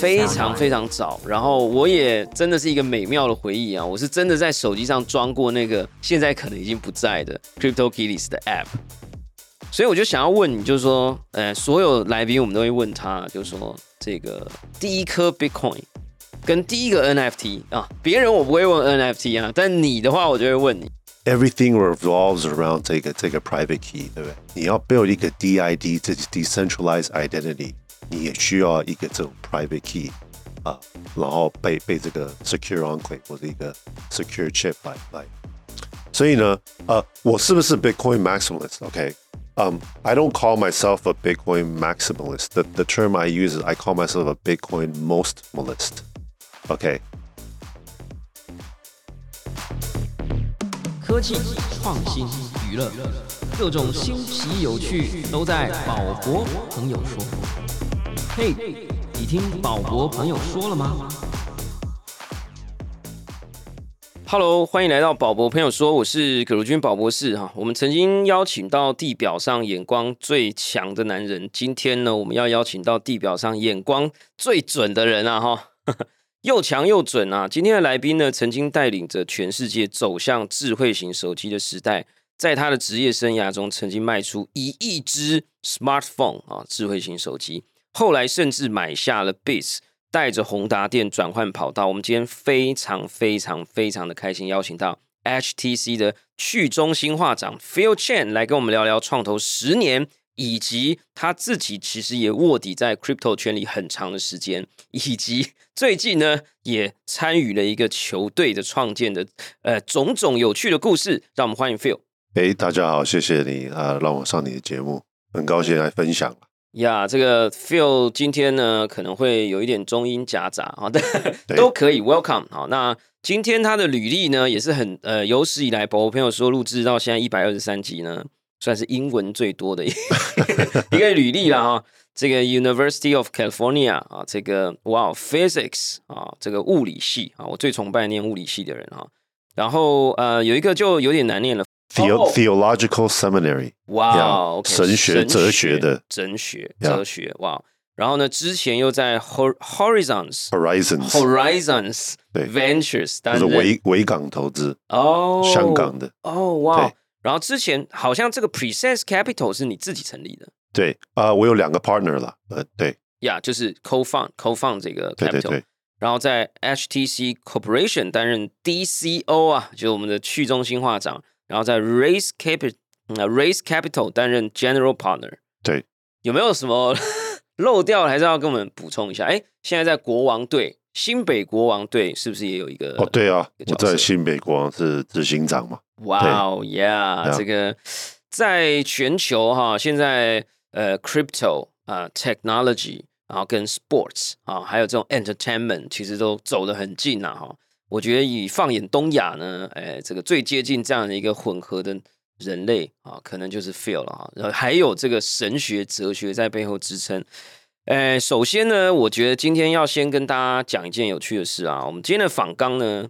非常非常早，然后我也真的是一个美妙的回忆啊！我是真的在手机上装过那个现在可能已经不在的 Crypto Kitties 的 App，所以我就想要问你，就是说，呃，所有来宾我们都会问他，就是说这个第一颗 Bitcoin 跟第一个 NFT 啊，别人我不会问 NFT 啊，但你的话我就会问你。Everything revolves around 这个这个 private key，对不对？你要 build 一个 DID，这 decentralized identity。你也需要一个这种 private key 啊，然后被被这个 secure enclave 或者一个 secure chip 来来。所以呢，呃，我是不是 Bitcoin maximalist？OK，嗯、um,，I don't call myself a Bitcoin maximalist. The the term I use is I call myself a Bitcoin mostmalist. OK。科技、创新、娱乐，各种新奇有趣都在宝博朋友说。 嘿，你听宝博朋友说了吗？Hello，欢迎来到宝博朋友说，我是葛如君宝博士哈。我们曾经邀请到地表上眼光最强的男人，今天呢，我们要邀请到地表上眼光最准的人啊哈，又强又准啊！今天的来宾呢，曾经带领着全世界走向智慧型手机的时代，在他的职业生涯中，曾经卖出一亿只 smartphone 啊，智慧型手机。后来甚至买下了 Beats，带着宏达电转换跑道。我们今天非常非常非常的开心，邀请到 HTC 的去中心化长 Phil Chen 来跟我们聊聊创投十年，以及他自己其实也卧底在 Crypto 圈里很长的时间，以及最近呢也参与了一个球队的创建的呃种种有趣的故事。让我们欢迎 Phil。哎，大家好，谢谢你啊，让我上你的节目，很高兴来分享。呀，这个 Phil 今天呢可能会有一点中英夹杂啊，但 都可以 Welcome 好。那今天他的履历呢也是很呃有史以来，宝宝朋友说录制到现在一百二十三集呢，算是英文最多的一 一个履历了哈。这个 University of California 啊，这个哇 Physics 啊，这个物理系啊，我最崇拜念物理系的人啊。然后呃有一个就有点难念了。Theological Seminary，哇，神学哲学的神学哲学，哇！然后呢，之前又在 Horizons，Horizons，Horizons 对，Ventures，是维维港投资哦，香港的哦，哇！然后之前好像这个 Presence Capital 是你自己成立的，对啊，我有两个 partner 了，呃，对，呀，就是 Co-Fund，Co-Fund 这个 Capital，然后在 HTC Corporation 担任 DCO 啊，就是我们的去中心化长。然后在 Raise Capital，呃，Raise Capital 担任 General Partner。对，有没有什么 漏掉？还是要跟我们补充一下？哎，现在在国王队，新北国王队是不是也有一个？哦，对啊，我在新北国王是执行长嘛。哇哦，Yeah，这个在全球哈，现在呃，Crypto 啊，Technology，然后跟 Sports 啊，还有这种 Entertainment，其实都走得很近呐，哈。我觉得以放眼东亚呢，哎，这个最接近这样的一个混合的人类啊，可能就是 Feel 了啊。然后还有这个神学哲学在背后支撑。哎，首先呢，我觉得今天要先跟大家讲一件有趣的事啊。我们今天的访纲呢，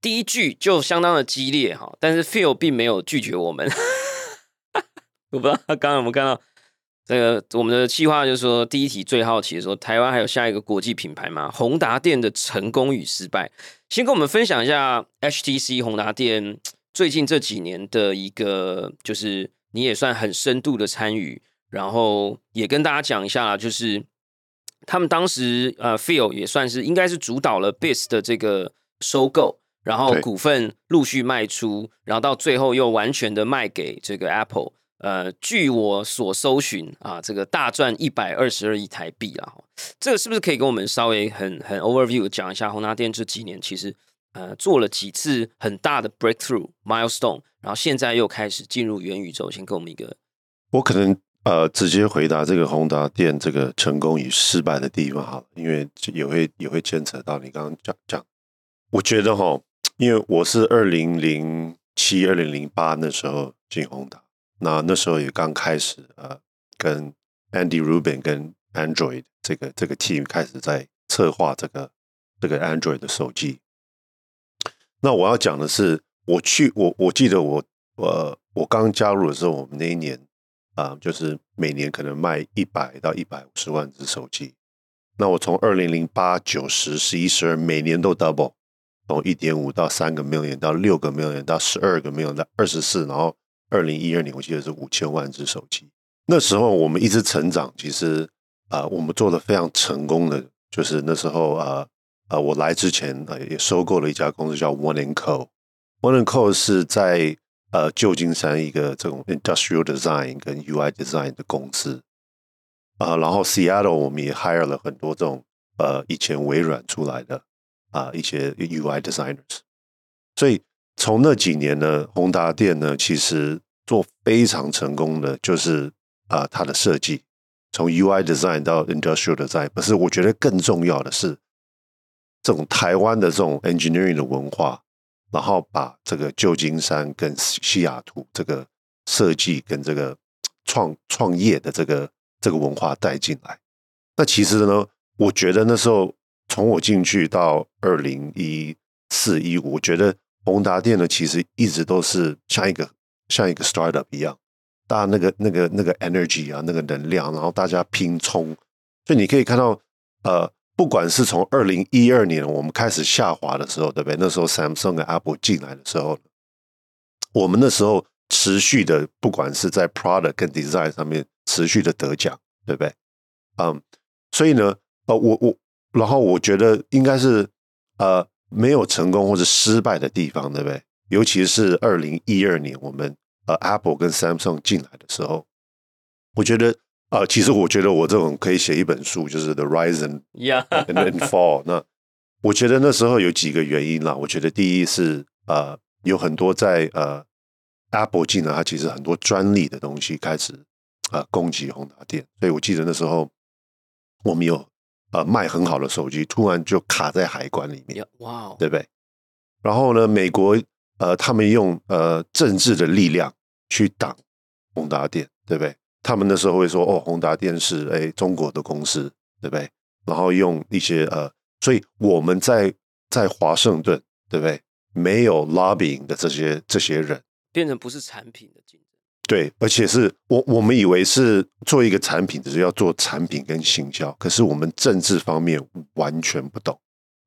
第一句就相当的激烈哈，但是 Feel 并没有拒绝我们。我不知道他刚刚有没有看到。这个我们的计划就是说，第一题最好奇的说，台湾还有下一个国际品牌吗？宏达电的成功与失败，先跟我们分享一下 HTC 宏达电最近这几年的一个，就是你也算很深度的参与，然后也跟大家讲一下，就是他们当时呃 Feel 也算是应该是主导了 Bis 的这个收购，然后股份陆续卖出，然后到最后又完全的卖给这个 Apple。呃，据我所搜寻啊，这个大赚一百二十二亿台币啊，这个是不是可以跟我们稍微很很 overview 讲一下宏达电这几年其实呃做了几次很大的 breakthrough milestone，然后现在又开始进入元宇宙，先给我们一个。我可能呃直接回答这个宏达电这个成功与失败的地方好了，因为也会也会牵扯到你刚刚讲讲。我觉得哈，因为我是二零零七、二零零八那时候进宏达。那那时候也刚开始，呃，跟 Andy Rubin 跟 Android 这个这个 team 开始在策划这个这个 Android 的手机。那我要讲的是，我去我我记得我呃我刚加入的时候，我们那一年啊，就是每年可能卖一百到一百五十万只手机。那我从二零零八、九十、十一、十二，每年都 double，从一点五到三个 million，到六个 million，到十二个 million，到二十四，然后二零一二年我记得是五千万只手机。那时候我们一直成长，其实啊，我们做的非常成功的，就是那时候啊啊，我来之前呃也收购了一家公司叫 One and Co。One and Co 是在呃旧金山一个这种 industrial design 跟 UI design 的公司。啊，然后 Seattle 我们也 hire 了很多这种呃以前微软出来的啊一些 UI designers，所以从那几年呢，宏达电呢其实做非常成功的就是啊它的设计，从 UI design 到 industrial design，不是我觉得更重要的是这种台湾的这种 engineering 的文化，然后把这个旧金山跟西雅图这个设计跟这个创创业的这个。这个文化带进来，那其实呢，我觉得那时候从我进去到二零一四一五，我觉得宏达电呢，其实一直都是像一个像一个 startup 一样，大家那个那个那个 energy 啊，那个能量，然后大家拼冲，所以你可以看到，呃，不管是从二零一二年我们开始下滑的时候，对不对？那时候 Samsung 跟 Apple 进来的时候，我们那时候持续的，不管是在 product 跟 design 上面。持续的得奖，对不对？嗯，所以呢，呃，我我，然后我觉得应该是呃没有成功或者失败的地方，对不对？尤其是二零一二年我们呃 Apple 跟 Samsung 进来的时候，我觉得啊，其实我觉得我这种可以写一本书，就是 The Rise and and Fall。那我觉得那时候有几个原因啦。我觉得第一是呃有很多在呃 Apple 进来，它其实很多专利的东西开始。呃，攻击宏达电，所以我记得那时候我们有呃卖很好的手机，突然就卡在海关里面，哇，对不对？然后呢，美国呃，他们用呃政治的力量去挡宏达电，对不对？他们那时候会说，哦，宏达电是哎中国的公司，对不对？然后用一些呃，所以我们在在华盛顿，对不对？没有 lobbying 的这些这些人，变成不是产品的。对，而且是我我们以为是做一个产品，只是要做产品跟行销，可是我们政治方面完全不懂，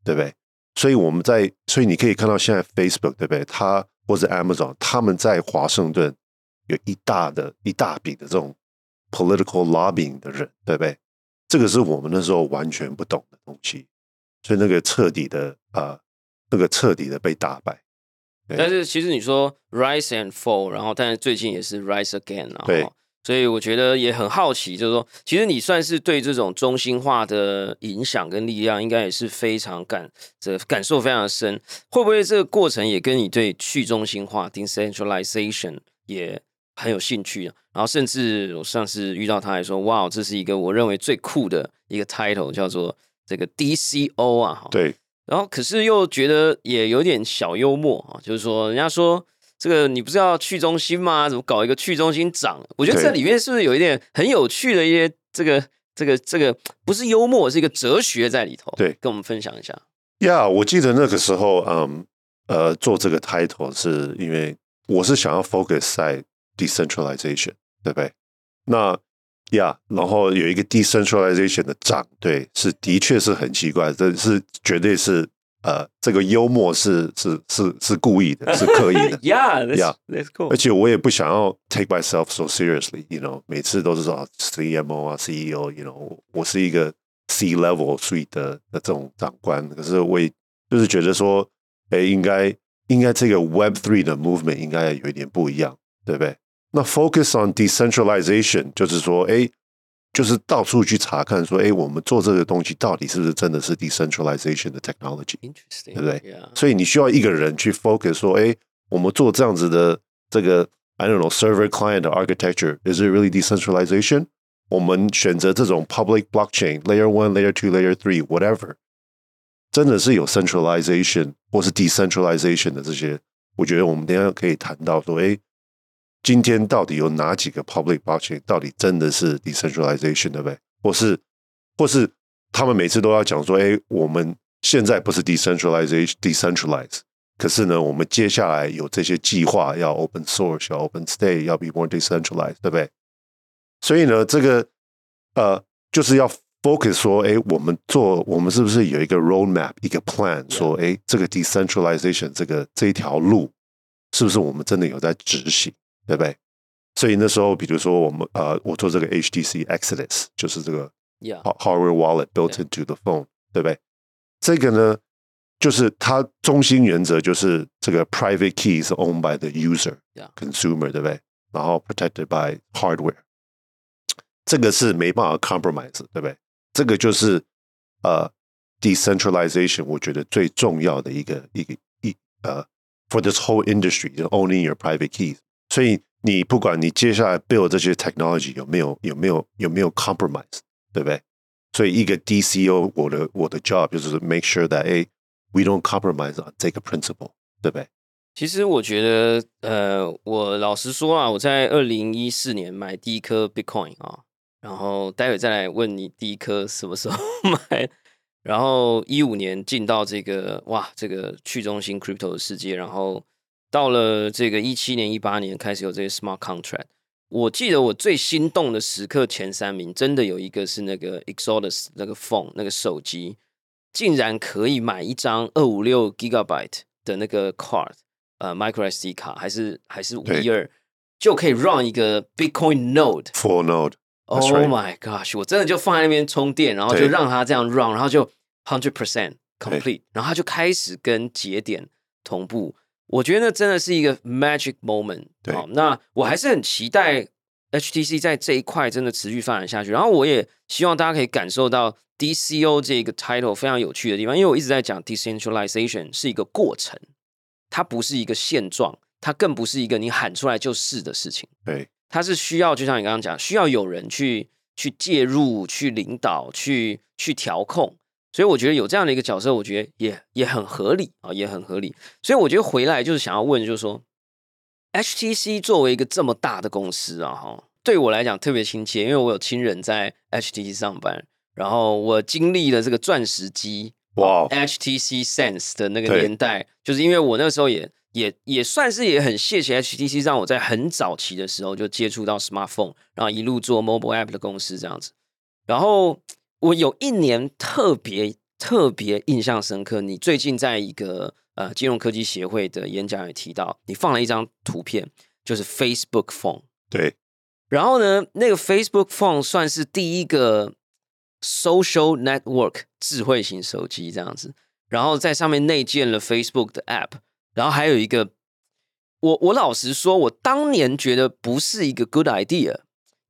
对不对？所以我们在，所以你可以看到现在 Facebook 对不对？它或者 Amazon，他们在华盛顿有一大的一大笔的这种 political lobbying 的人，对不对？这个是我们那时候完全不懂的东西，所以那个彻底的啊，那个彻底的被打败。但是其实你说 rise and fall，然后但是最近也是 rise again 啊，所以我觉得也很好奇，就是说，其实你算是对这种中心化的影响跟力量，应该也是非常感这感受非常深。会不会这个过程也跟你对去中心化 decentralization 也很有兴趣啊？然后甚至我上次遇到他还说，哇，这是一个我认为最酷的一个 title，叫做这个 DCO 啊，对。然后，可是又觉得也有点小幽默啊，就是说，人家说这个你不是要去中心吗？怎么搞一个去中心长？我觉得这里面是不是有一点很有趣的一些这个这个这个不是幽默，是一个哲学在里头？对，跟我们分享一下。呀，我记得那个时候，嗯呃，做这个 title 是因为我是想要 focus 在 decentralization，对不对？那呀，然后有一个 decentralization 的涨，对，是的确是很奇怪，这是绝对是呃，这个幽默是是是是故意的，是刻意的。Yeah，yeah，that's cool。而且我也不想要 take myself so seriously，you know，每次都是说 CMO 啊，CEO，you know，我是一个 C level suite 的的这种长官，可是我也就是觉得说，哎，应该应该这个 Web three 的 movement 应该有一点不一样，对不对？那 focus on decentralization 就是说，哎，就是到处去查看，说，哎，我们做这个东西到底是不是真的是 decentralization 的 technology，对不对？所以你需要一个人去 focus 说，哎，我们做这样子的这个 I don't know server client architecture，is it really decentralization？我们选择这种 public blockchain layer one、layer two、layer three whatever，真的是有 centralization 或是 decentralization 的这些，我觉得我们等下可以谈到说，哎。 今天到底有哪几个 public blockchain 到底真的是 decentralization 对不对？或是或是他们每次都要讲说，哎，我们现在不是 decentralization decentralize，可是呢，我们接下来有这些计划要 open source，要 open state，要 be more decentralized，对不对？所以呢，这个呃，就是要 focus 说，哎，我们做，我们是不是有一个 roadmap，一个 plan，说，哎，这个 decentralization 这个这一条路，是不是我们真的有在执行，对不对？所以那时候，比如说我们呃，我做这个 HTC Exodus，就是这个 hardware wallet built into the phone，对不对？这个呢，就是它中心原则就是这个 private key 是 owned by the user，consumer，对不对？然后 protected by hardware，这个是没办法 compromise，对不对？这个就是呃 decentralization，我觉得最重要的一个一个一呃 for this whole industry，就 owning your private keys， 所以。你不管你接下来 build 这些 technology 有没有有没有有没有 compromise，对不对？所以一个 DCO 我的我的 job 就是 make sure that 哎 we don't compromise on 这个 principle，对不对？其实我觉得，呃，我老实说啊，我在二零一四年买第一颗 Bitcoin 啊，然后待会再来问你第一颗什么时候买，然后一五年进到这个哇这个去中心 crypto 的世界，然后。到了这个一七年、一八年开始有这些 smart contract，我记得我最心动的时刻前三名，真的有一个是那个 Exodus 那个 phone 那个手机，竟然可以买一张二五六 gigabyte 的那个 card，呃，micro SD 卡，还是还是五一二，就可以 run 一个 Bitcoin node。Full node。Oh my gosh！我真的就放在那边充电，然后就让它这样 run，然后就 hundred percent complete，然后它就开始跟节点同步。我觉得那真的是一个 magic moment。好，那我还是很期待 HTC 在这一块真的持续发展下去。然后我也希望大家可以感受到 DCO 这个 title 非常有趣的地方，因为我一直在讲 decentralization 是一个过程，它不是一个现状，它更不是一个你喊出来就是的事情。对，它是需要，就像你刚刚讲，需要有人去去介入、去领导、去去调控。所以我觉得有这样的一个角色，我觉得也也很合理啊，也很合理。所以我觉得回来就是想要问，就是说，HTC 作为一个这么大的公司啊，哈，对我来讲特别亲切，因为我有亲人在 HTC 上班，然后我经历了这个钻石机哇，HTC Sense 的那个年代，就是因为我那时候也也也算是也很谢谢 HTC，让我在很早期的时候就接触到 smartphone，然后一路做 mobile app 的公司这样子，然后。我有一年特别特别印象深刻，你最近在一个呃金融科技协会的演讲也提到，你放了一张图片，就是 Facebook Phone。对，然后呢，那个 Facebook Phone 算是第一个 social network 智慧型手机这样子，然后在上面内建了 Facebook 的 App，然后还有一个，我我老实说，我当年觉得不是一个 good idea。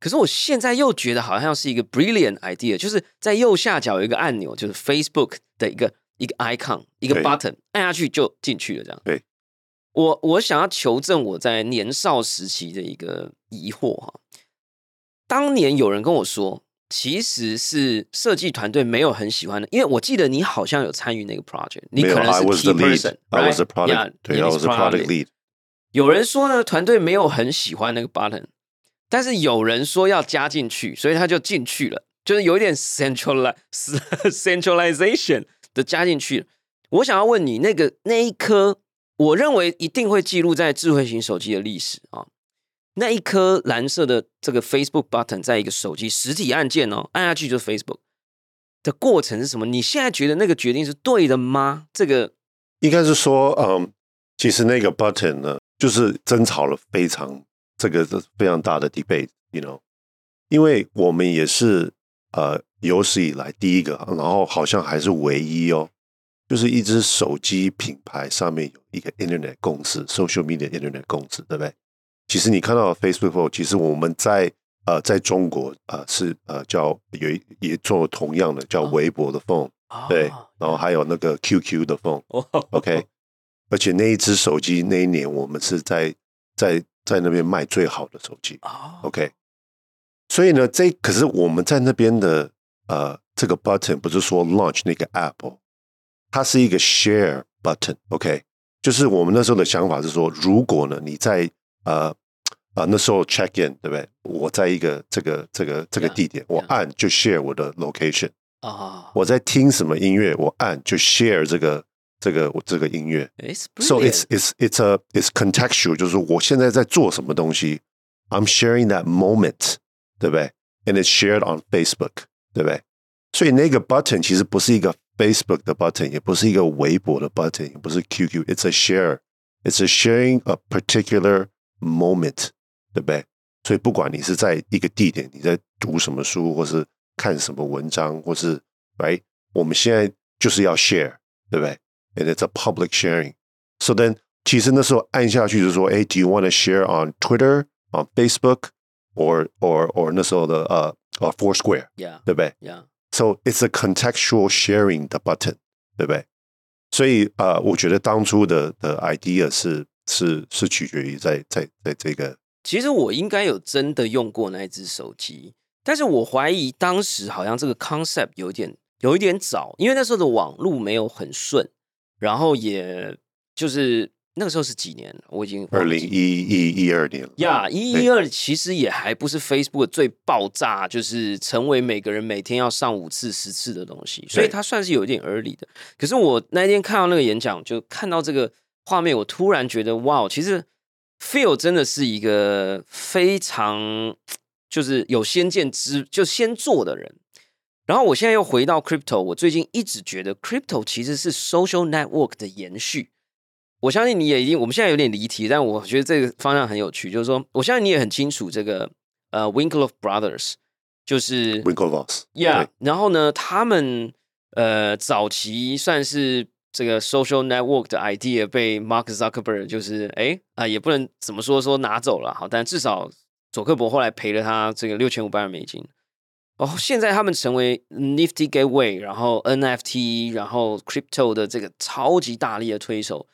可是我现在又觉得好像是一个 brilliant idea，就是在右下角有一个按钮，就是 Facebook 的一个一个 icon，一个 button，按下去就进去了。这样，对。我我想要求证我在年少时期的一个疑惑哈。当年有人跟我说，其实是设计团队没有很喜欢的，因为我记得你好像有参与那个 project，你可能是 key person，I was the product，对，I was the product lead。有人说呢，团队没有很喜欢那个 button。但是有人说要加进去，所以他就进去了，就是有一点 centralize centralization 的加进去。我想要问你，那个那一颗，我认为一定会记录在智慧型手机的历史啊。那一颗蓝色的这个 Facebook button 在一个手机实体按键哦，按下去就是 Facebook 的过程是什么？你现在觉得那个决定是对的吗？这个应该是说，嗯，其实那个 button 呢，就是争吵了非常。这个是非常大的 debate，you know，因为我们也是呃有史以来第一个，然后好像还是唯一哦，就是一只手机品牌上面有一个 internet 公司，social media internet 公司，对不对？其实你看到 Facebook，其实我们在呃在中国呃是呃叫有也做同样的叫微博的 phone，对，然后还有那个 QQ 的 phone，OK，而且那一只手机那一年我们是在在。在那边卖最好的手机，OK。所以呢，这可是我们在那边的呃，这个 button 不是说 launch 那个 Apple，它是一个 share button，OK。就是我们那时候的想法是说，如果呢你在呃啊那时候 check in 对不对？我在一个这个这个这个地点，我按就 share 我的 location 啊。我在听什么音乐，我按就 share 这个。这个我这个音乐，so it's it's it's a it's contextual，就是我现在在做什么东西，I'm sharing that moment，对不对？And it's shared on Facebook，对不对？ 所以那个 button 其实不是一个 Facebook 的 button，也不是一个微博的 button，也不是 QQ，it's a share，it's a sharing a particular moment，对不对？所以不管你是在一个地点，你在读什么书，或是看什么文章，或是哎，我们现在就是要 share，对不对 ？And it's a public sharing。So then，其实那时候按下去就说，哎，Do you want to share on Twitter, on Facebook, or or or 那时候的呃呃 Foursquare，yeah，对不对？Yeah。So it's a contextual sharing 的 button，对不对？所以呃，我觉得当初的的 idea 是是是取决于在在在这个。其实我应该有真的用过那一只手机，但是我怀疑当时好像这个 concept 有点有一点早，因为那时候的网络没有很顺， 然后也就是。那个时候是几年？我已经二零一一一二年了。呀，一一二其实也还不是 Facebook 最爆炸，就是成为每个人每天要上五次、十次的东西，所以它算是有一点 early 的。可是我那天看到那个演讲，就看到这个画面，我突然觉得，哇，其实 Phil 真的是一个非常就是有先见之，就先做的人。然后我现在又回到 Crypto，我最近一直觉得 Crypto 其实是 Social Network 的延续。我相信你也一定，我们现在有点离题，但我觉得这个方向很有趣。就是说，我相信你也很清楚这个呃，Winklevoss Brothers，就是 Winklevoss，Yeah。然后呢，他们呃早期算是这个 social network 的 idea 被 Mark Zuckerberg 就是哎啊，也不能怎么说说拿走了，好，但至少佐克伯后来赔了他这个六千五百万美金。哦，现在他们成为 Nifty Gateway，然后 NFT，然后 Crypto 的这个超级大力的推手。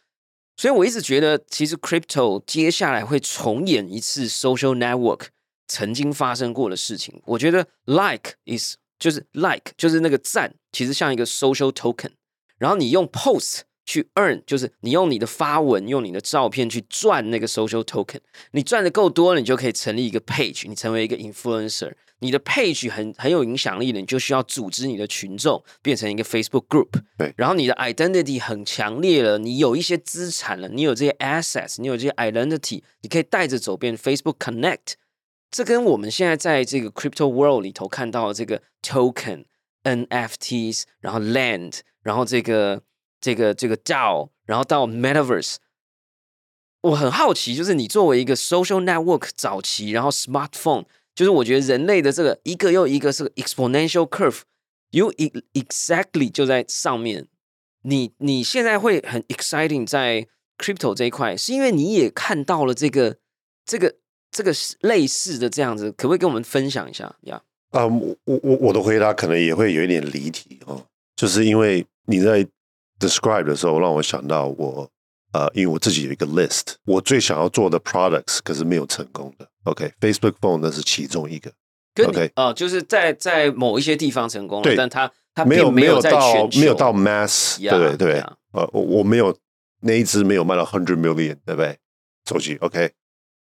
所以我一直觉得，其实 crypto 接下来会重演一次 social network 曾经发生过的事情。我觉得 like is 就是 like 就是那个赞，其实像一个 social token。然后你用 post 去 earn，就是你用你的发文、用你的照片去赚那个 social token。你赚的够多了，你就可以成立一个 page，你成为一个 influencer。你的 page 很很有影响力的，你就需要组织你的群众，变成一个 Facebook group。对，然后你的 identity 很强烈了，你有一些资产了，你有这些 assets，你有这些 identity，你可以带着走遍 Facebook Connect。这跟我们现在在这个 crypto world 里头看到的这个 token、NFTs，然后 land，然后这个这个这个 DAO，然后到 metaverse。我很好奇，就是你作为一个 social network 早期，然后 smartphone。就是我觉得人类的这个一个又一个是 exponential curve，you exactly 就在上面。你你现在会很 exciting 在 crypto 这一块，是因为你也看到了这个这个这个类似的这样子，可不可以跟我们分享一下呀？啊，我我我我的回答可能也会有一点离题哦，就是因为你在 describe 的时候让我想到我。呃，因为我自己有一个 list，我最想要做的 products 可是没有成功的。OK，Facebook Phone 那是其中一个。OK，啊，就是在在某一些地方成功了，但它它没有没有到没有到 mass，对对。呃，我我没有那一只没有卖到 hundred million，对不对？手机 OK，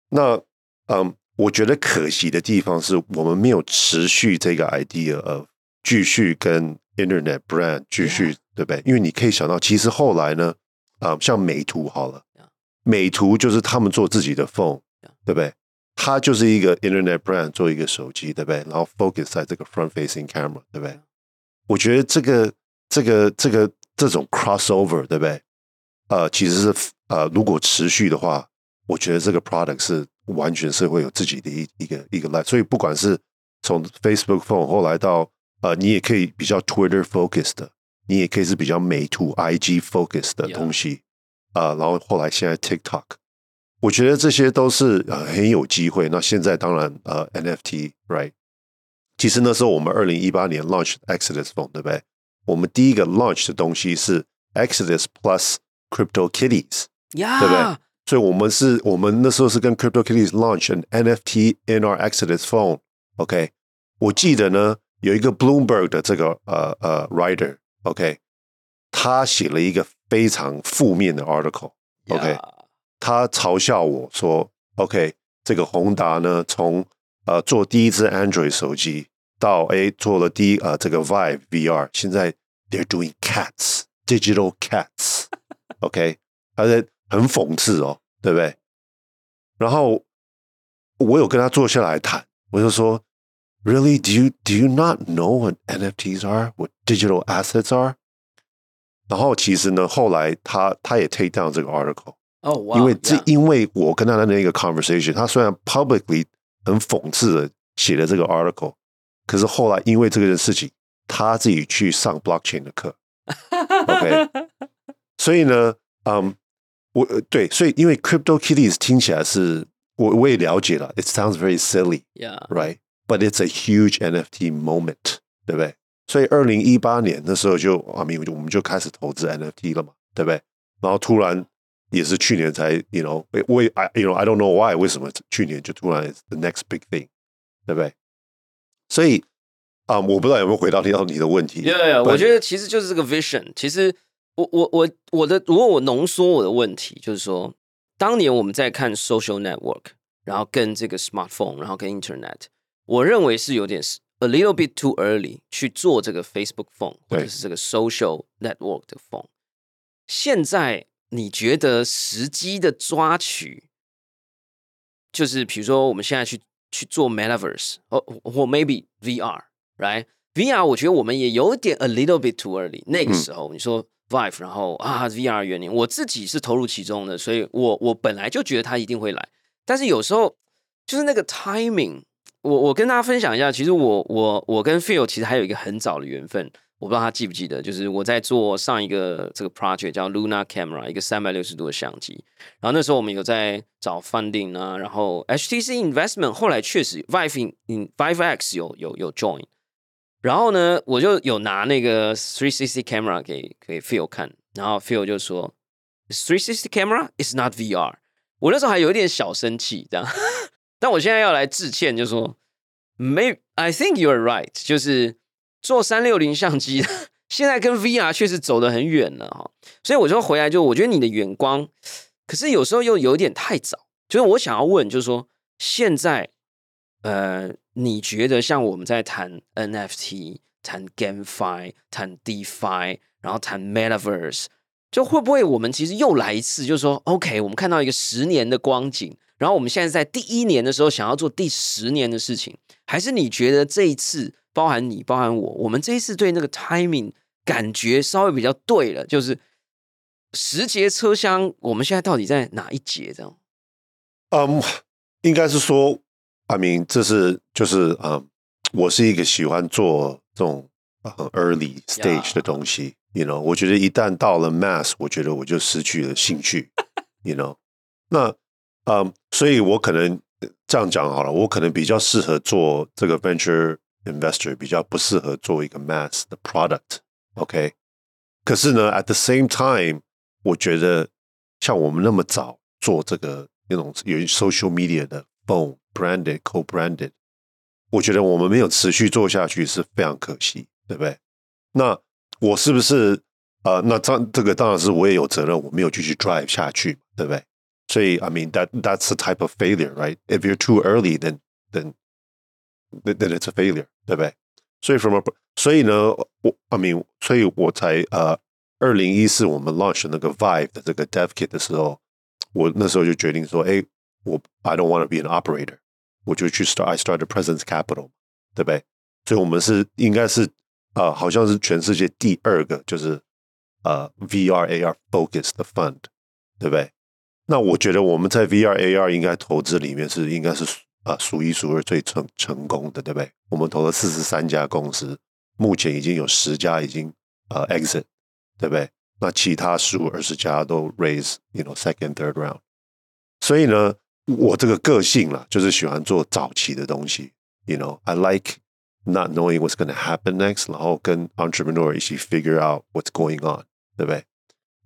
那嗯，我觉得可惜的地方是我们没有持续这个 idea of 继续跟 Internet brand 继续，对不对？因为你可以想到，其实后来呢。啊，像美图好了，美图就是他们做自己的 phone，对不对？它就是一个 internet brand 做一个手机，对不对？然后 focus 在这个 front facing camera，对不对？我觉得这个这个这个这种 crossover，对不对？呃，其实是呃，如果持续的话，我觉得这个 product 是完全是会有自己的一一个一个 life。所以不管是从 Facebook phone 后来到呃，你也可以比较 Twitter focused 的。你也可以是比较美图 IG focus 的东西啊，然后后来现在 TikTok，我觉得这些都是呃很有机会。那现在当然呃 NFT right，其实那时候我们二零一八年 launch Exodus Phone 对不对？我们第一个 launch 的东西是 Exodus Plus Crypto Kitties，对不对？所以我们是我们那时候是跟 Crypto Kitties launch an NFT in our Exodus Phone。OK，我记得呢有一个 Bloomberg 的这个呃呃 writer。OK，他写了一个非常负面的 article。OK，他嘲笑我说：“OK，这个宏达呢，从呃做第一支 Android 手机到哎做了第一呃这个 Vive VR，现在 they're doing cats digital cats。OK，而且很讽刺哦，对不对？然后我有跟他坐下来谈，我就说 Really? Do you do you not know what NFTs are? What digital assets are? 然后其实呢，后来他他也 take down 这个 article，哦，哇，因为这 yeah 因为我跟他的那个 conversation，他虽然 publicly 很讽刺的写了这个 article，可是后来因为这个事情，他自己去上 blockchain 的课，OK，所以呢，嗯，我呃对，所以因为 Crypto Kitties 听起来是我我也了解了，it sounds very silly。 But it's a huge NFT moment，对不对？所以二零一八年那时候就啊，明我们就开始投资 NFT 了嘛，对不对？然后突然也是去年才，you know，我也 I you know I don't know why 为什么去年就突然 the next big thing，对不对？所以啊、我不知道有没有回答到你的问题。Yeah, yeah, but- 我觉得其实就是这个 vision。其实我我我我的，如果我浓缩我的问题，就是说，当年我们在看 social network，然后跟这个 smartphone，然后跟 internet，我认为是有点 a little bit too early 去做这个 Facebook phone 或者是这个 social network 的 phone。现在你觉得时机的抓取，就是比如说我们现在去去做 metaverse，或或 maybe VR，right？VR 我觉得我们也有点 a little bit too early。那个时候、你说 Vive，然后啊 VR 元年，我自己是投入其中的，所以我我本来就觉得它一定会来，但是有时候就是那个 timing。我我跟大家分享一下，其实我我我跟 Phil 其实还有一个很早的缘分，我不知道他记不记得，就是我在做上一个这个 project 叫 Luna Camera，一个三百六十度的相机。然后那时候我们有在找 funding 啊，然后 HTC investment 后来确实 Vive in Vive X 有有有 join，然后呢，我就有拿那个 three sixty camera 给给 Phil 看，然后 Phil 就说 three sixty camera is not VR，我那时候还有一点小生气这样，但我现在要来致歉，就说 Maybe I think you are right，就是做三六零相机，现在跟 VR 确实走得很远了哈。所以我就回来就，我觉得你的眼光，可是有时候又有点太早。就是我想要问，就是说现在，呃，你觉得像我们在谈 NFT、谈 GameFi、谈 DeFi，然后谈 Metaverse，就会不会我们其实又来一次，就是说，OK，我们看到一个十年的光景，然后我们现在在第一年的时候想要做第十年的事情，还是你觉得这一次，包含你，包含我，我们这一次对那个 timing 感觉稍微比较对了，就是十节车厢，我们现在到底在哪一节？这样？嗯，应该是说，I mean，这是就是嗯，我是一个喜欢做这种很 early stage 的东西，you know，我觉得一旦到了 mass，我觉得我就失去了兴趣，you know，那嗯，所以我可能这样讲好了，我可能比较适合做这个 venture investor，比较不适合做一个 mass 的 product，OK，、可是呢，at the same time，我觉得像我们那么早做这个那种有 social media 的 phone branded co branded，我觉得我们没有持续做下去是非常可惜，对不对？那我是不是呃，那这这个当然是我也有责任，我没有继续 drive 下去，对不对？所以 I mean that that's a type of failure, right? If you're too early, then then then then it's a failure，对不对？所以 from a 所以呢，我 I mean，所以我才呃，二零一四我们 launch 那个 Vive 的这个 Dev Kit 的时候，我那时候就决定说，哎，我 I don't want to be an operator，我就去 start I started Presence Capital，对不对？所以我们是应该是呃，好像是全世界第二个就是呃 VR AR focus 的 fund，对不对？ 那我觉得我们在 VR AR 应该投资里面是应该是啊、数一数二最成成功的，对不对？我们投了四十三家公司，目前已经有十家已经呃 exit，对不对？那其他十五二十家都 raise，you know second third round。所以呢，我这个个性啦，就是喜欢做早期的东西，you know I like not knowing what's going to happen next，然后跟 entrepreneur 一起 figure out what's going on，对不对？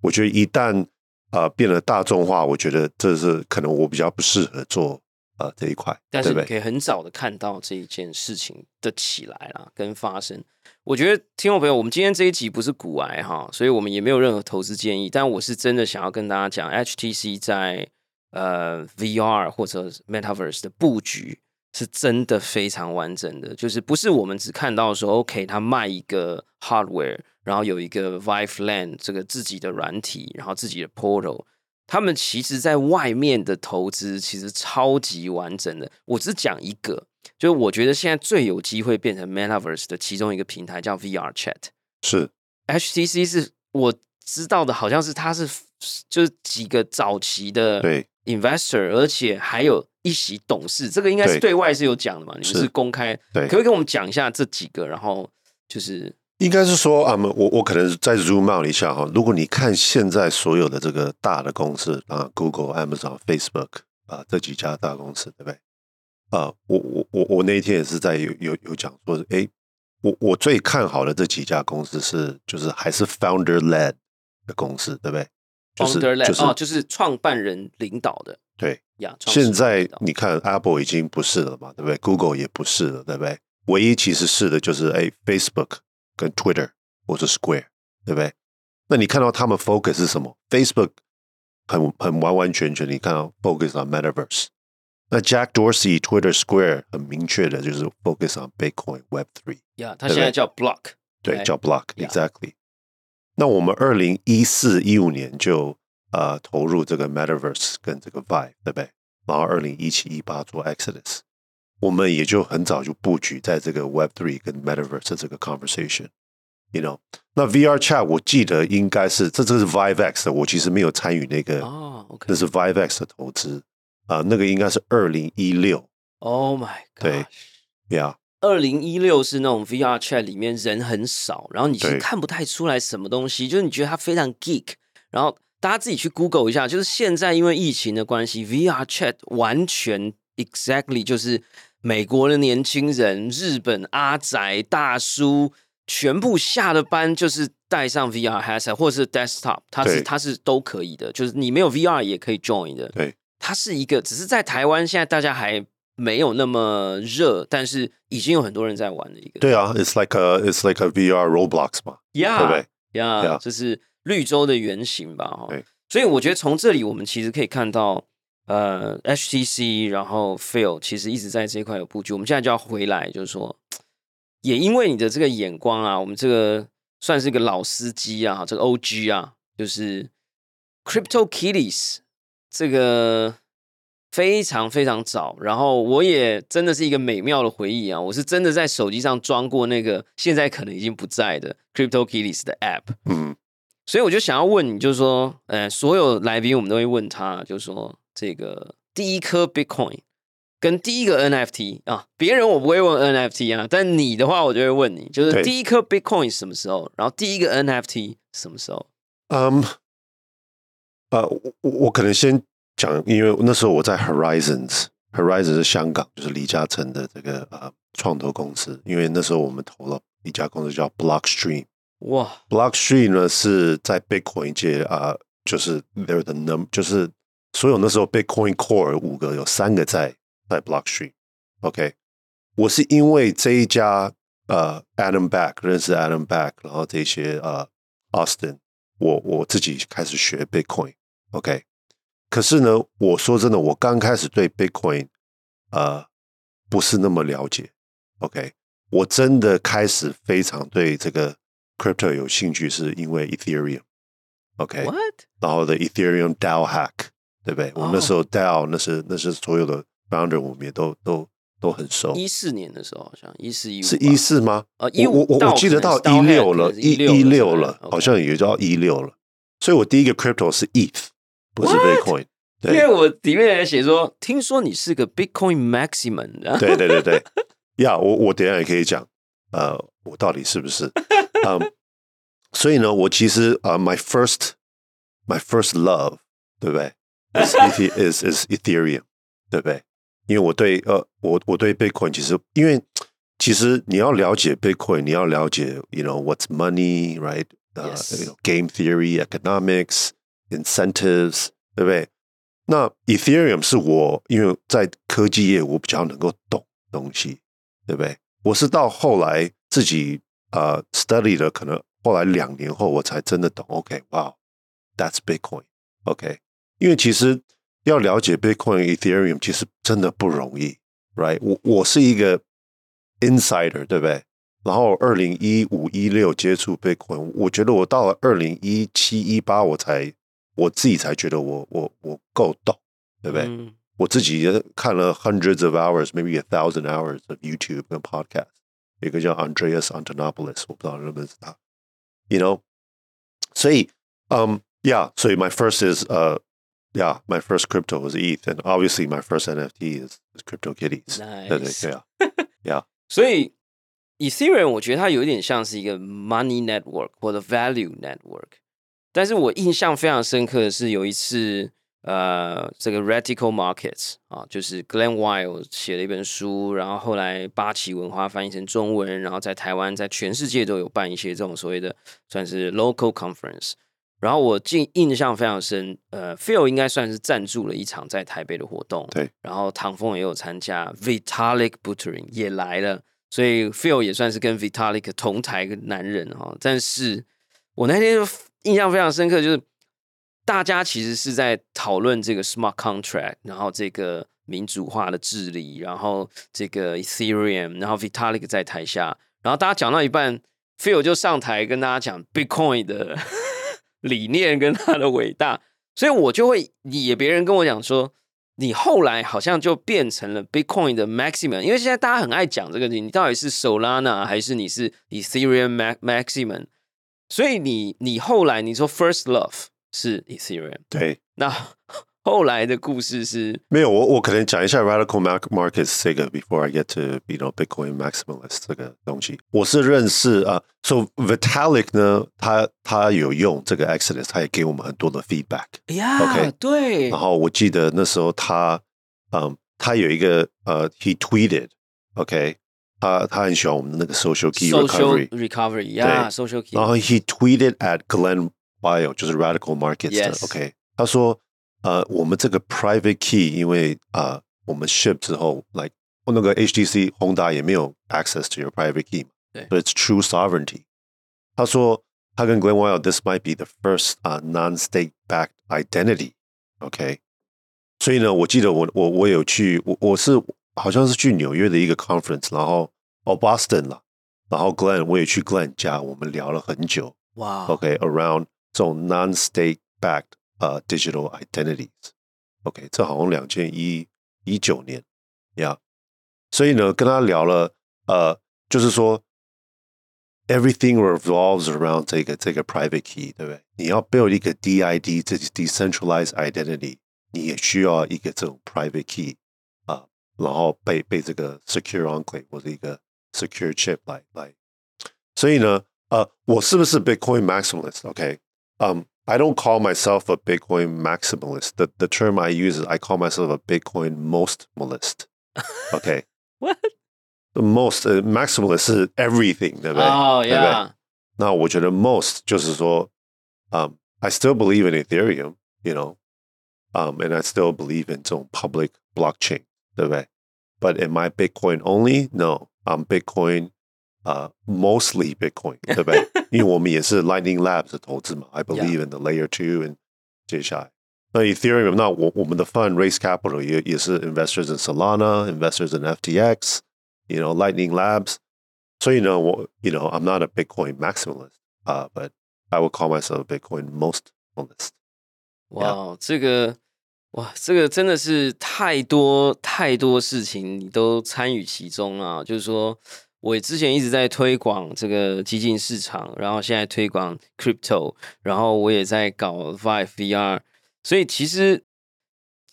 我觉得一旦呃变得大众化，我觉得这是可能我比较不适合做呃这一块，但是？你可以很早的看到这一件事情的起来啦，跟发生。我觉得听众朋友，我们今天这一集不是股癌哈，所以我们也没有任何投资建议。但我是真的想要跟大家讲，HTC 在呃 VR 或者 Metaverse 的布局是真的非常完整的，就是不是我们只看到说 OK，他卖一个 hardware，然后有一个 Vive Land 这个自己的软体，然后自己的 portal，他们其实在外面的投资其实超级完整的。我只讲一个，就是我觉得现在最有机会变成 Metaverse 的其中一个平台叫 VR Chat。是 HTC 是我知道的，好像是它是就是几个早期的对 investor，而且还有一席董事，这个应该是对对外是有讲的嘛？你们是是公开，对可不可以跟我们讲一下这几个？然后就是应该是说啊，我我可能再 zoom out 一下哈。如果你看现在所有的这个大的公司啊，Google、Amazon、Facebook 啊这几家大公司，对不对？啊，我我我我那一天也是在有有有讲说，诶，我我最看好的这几家公司是就是还是 founder led 的公司，对不对？就是就是哦，就是创办人领导的对。呀。现在你看 Apple 已经不是了嘛，对不对？Google 也不是了，对不对？唯一其实是的就是哎，Facebook 跟 Twitter 或者 Square，对不对？那你看到他们 focus 是什么？Facebook 很很完完全全，你看到 focus on Metaverse。那 Jack Dorsey Twitter Square 很明确的就是 focus on Bitcoin Web Three。呀，他现在叫 Block，对，叫 Block Yeah. exactly。那我们二零一四一五年就呃投入这个 Metaverse 跟这个 Vive，对不对？然后二零一七一八做 Exodus，我们也就很早就布局在这个 Web Three 跟 Metaverse 的这个 conversation。You know，那 VR Chat 我记得应该是这这是 ViveX 的，我其实没有参与那个，哦那是 ViveX 的投资啊、那个应该是二零一六 Oh my 对 God！呀，二零一六是那种 VR chat 里面人很少，然后你其实看不太出来什么东西，就是你觉得它非常 geek，然后大家自己去 Google 一下，就是现在因为疫情的关系，VR chat 完全 exactly 就是美国的年轻人、日本阿宅大叔全部下了班就是带上 VR headset 或者是 desktop，它是它是都可以的，就是你没有 VR 也可以 join 的。对，它是一个，只是在台湾现在大家还没有那么热，但是已经有很多人在玩的一个。对啊，It's like a It's like a VR Roblox 嘛，呀，对不对？呀 Yeah 这是绿洲的原型吧？哈对，所以我觉得从这里我们其实可以看到，呃，HTC 然后 Phil 其实一直在这一块有布局。我们现在就要回来，就是说，也因为你的这个眼光啊，我们这个算是一个老司机啊，这个 OG 啊，就是 Crypto Kitties 这个非常非常早，然后我也真的是一个美妙的回忆啊！我是真的在手机上装过那个现在可能已经不在的 Crypto Kitties 的 App，嗯，所以我就想要问你，就是说，呃，所有来宾我们都会问他，就是说这个第一颗 Bitcoin 跟第一个 NFT 啊，别人我不会问 NFT 啊，但你的话我就会问你，就是第一颗 Bitcoin 什么时候，然后第一个 NFT 什么时候？嗯，呃，我我我可能先讲，因为那时候我在 Horizons，Horizons 是香港，就是李嘉诚的这个呃创投公司，因为那时候我们投了一家公司叫 Blockstream。哇，Blockstream 呢是在 Bitcoin 界啊、就是 they're the num，就是所有那时候 Bitcoin Core 五个有三个在在 Blockstream。OK，我是因为这一家呃 Adam Back 认识 Adam Back，然后这些呃 Austin，我我自己开始学 Bitcoin。OK，可是呢，我说真的，我刚开始对 Bitcoin 呃不是那么了解。OK，我真的开始非常对这个 crypto 有兴趣，是因为 Ethereum。OK，What？然后的 Ethereum DAO hack，对不对？我们那时候 DAO 那是那是所有的 founder，我们也都都都很熟。一四年的时候好像一四一五是一四吗？呃15我我我记得到一六了一16一了六了，好像也到一六了。所以我第一个 crypto 是 ETH，不是 What？ Bitcoin。因为对我里面还写说，听说你是个 Bitcoin Maximum，然后对对对对，呀，我我等一下也可以讲，呃，我到底是不是？嗯，所以呢，我其实呃、m y first my first love，对不对？is Eth- is is Ethereum，对不对？因为我对呃，我我对 Bitcoin 其实，因为其实你要了解 Bitcoin，你要了解，you know what's money，right？呃、 Yes. you know, game theory, economics, incentives，对不对？那 Ethereum 是我因为在科技业我比较能够懂东西，对不对？我是到后来自己呃 study 了，可能后来两年后我才真的懂。OK，哇、wow,，That's Bitcoin。OK，因为其实要了解 Bitcoin、Ethereum 其实真的不容易，right？我我是一个 insider，对不对？然后二零一五一六接触 Bitcoin，我觉得我到了二零一七一八我才我自己才觉得我我我够懂，对不对？嗯 我自己也看了 hundreds of hours, maybe a thousand hours of YouTube 跟 podcast。有一个叫 Andreas Antonopoulos，我不知道认不认识他。You know，所以，嗯、um,，Yeah，所以 my first is 呃、uh,，Yeah, my first crypto was ETH, and obviously my first NFT is, is Crypto Kitties. Nice. 对对对啊，Yeah，所以 Ethereum 我觉得它有点像是一个 money network 或者 value network， 但是我印象非常深刻的是有一次，呃，这个 Radical Markets 啊，就是 Glenn Wild 写了一本书，然后后来八旗文化翻译成中文，然后在台湾，在全世界都有办一些这种所谓的算是 local conference。然后我记印象非常深，呃，Phil 应该算是赞助了一场在台北的活动，对。然后唐风也有参加，Vitalik Buterin 也来了，所以 Phil 也算是跟 Vitalik 同台的男人哈。但是我那天印象非常深刻，就是大家其实是在讨论这个 smart contract，然后这个民主化的治理，然后这个 Ethereum，然后 Vitalik 在台下，然后大家讲到一半，Phil 就上台跟大家讲 Bitcoin 的。理念跟他的伟大，所以我就会也别人跟我讲说，你后来好像就变成了 Bitcoin 的 maximum，因为现在大家很爱讲这个，你到底是 Solana 还是你是 Ethereum maximum，所以你你后来你说 first love 是 Ethereum，对，那后来的故事是没有我我可能讲一下 radical markets 这个 before I get to you know Bitcoin maximalist 这个东西，我是认识啊、uh,，so Vitalik 呢，他他有用这个 Exodus，他也给我们很多的 feedback。哎呀 OK 对，然后我记得那时候他，嗯，他有一个呃，he tweeted，OK，、他他很喜欢我们的那个 social key social recovery， recovery 呀，social key，然后 he tweeted at Glenn Bio，就是 Radical Markets 的 Yes OK，他说，呃，我们这个 private key，因为啊、呃，我们 ship 之后，like 那个 HTC 宏达也没有 access to your private key 嘛，对，so it's true sovereignty。他说，他跟 Glenn Wild，this might be the first 啊、uh, non-state backed identity，OK、所以呢，我记得我我我有去，我我是好像是去纽约的一个 conference，然后 哦 Boston 了，然后 Glenn 我也去 Glenn 家，我们聊了很久。哇 OK，around、这种 non-state backed 呃、uh, digital identities。OK，这好像两千一一九年呀。所以呢，跟他聊了，呃，就是说 everything revolves around 这个这个 private key，对不对？你要 build 一个 DID，这 decentralized identity，你也需要一个这种 private key 啊、uh,，然后被被这个 secure enclave 或者一个 secure chip 来来。所以呢，呃，我是不是 Bitcoin maximalist？OK，嗯、um,。I don't call myself a Bitcoin maximalist. The the term I use is I call myself a Bitcoin mostmalist. Okay. What? The most、uh, maximalist 是 everything，对不对？哦对不对？呀，那我觉得 most 就是说，嗯、um,，I still believe in Ethereum，you know，um, and I still believe in 这种 public blockchain，对不对？But am I Bitcoin only? No, I'm Bitcoin 呃、uh,，mostly Bitcoin，对不对？因为我们也是 Lightning Labs 的投资嘛，I believe in the layer two and 接下来，那 Ethereum，那我我们的 fund raise capital 也也是 investors in Solana，investors in FTX，you know Lightning Labs，所以呢，我 you know I'm not a Bitcoin maximalist，啊、uh,，but I would call myself a Bitcoin mostmalist。哇，这个 哇，这个真的是太多太多事情你都参与其中啊，就是说。我之前一直在推广这个基金市场，然后现在推广 crypto，然后我也在搞 Vive VR，所以其实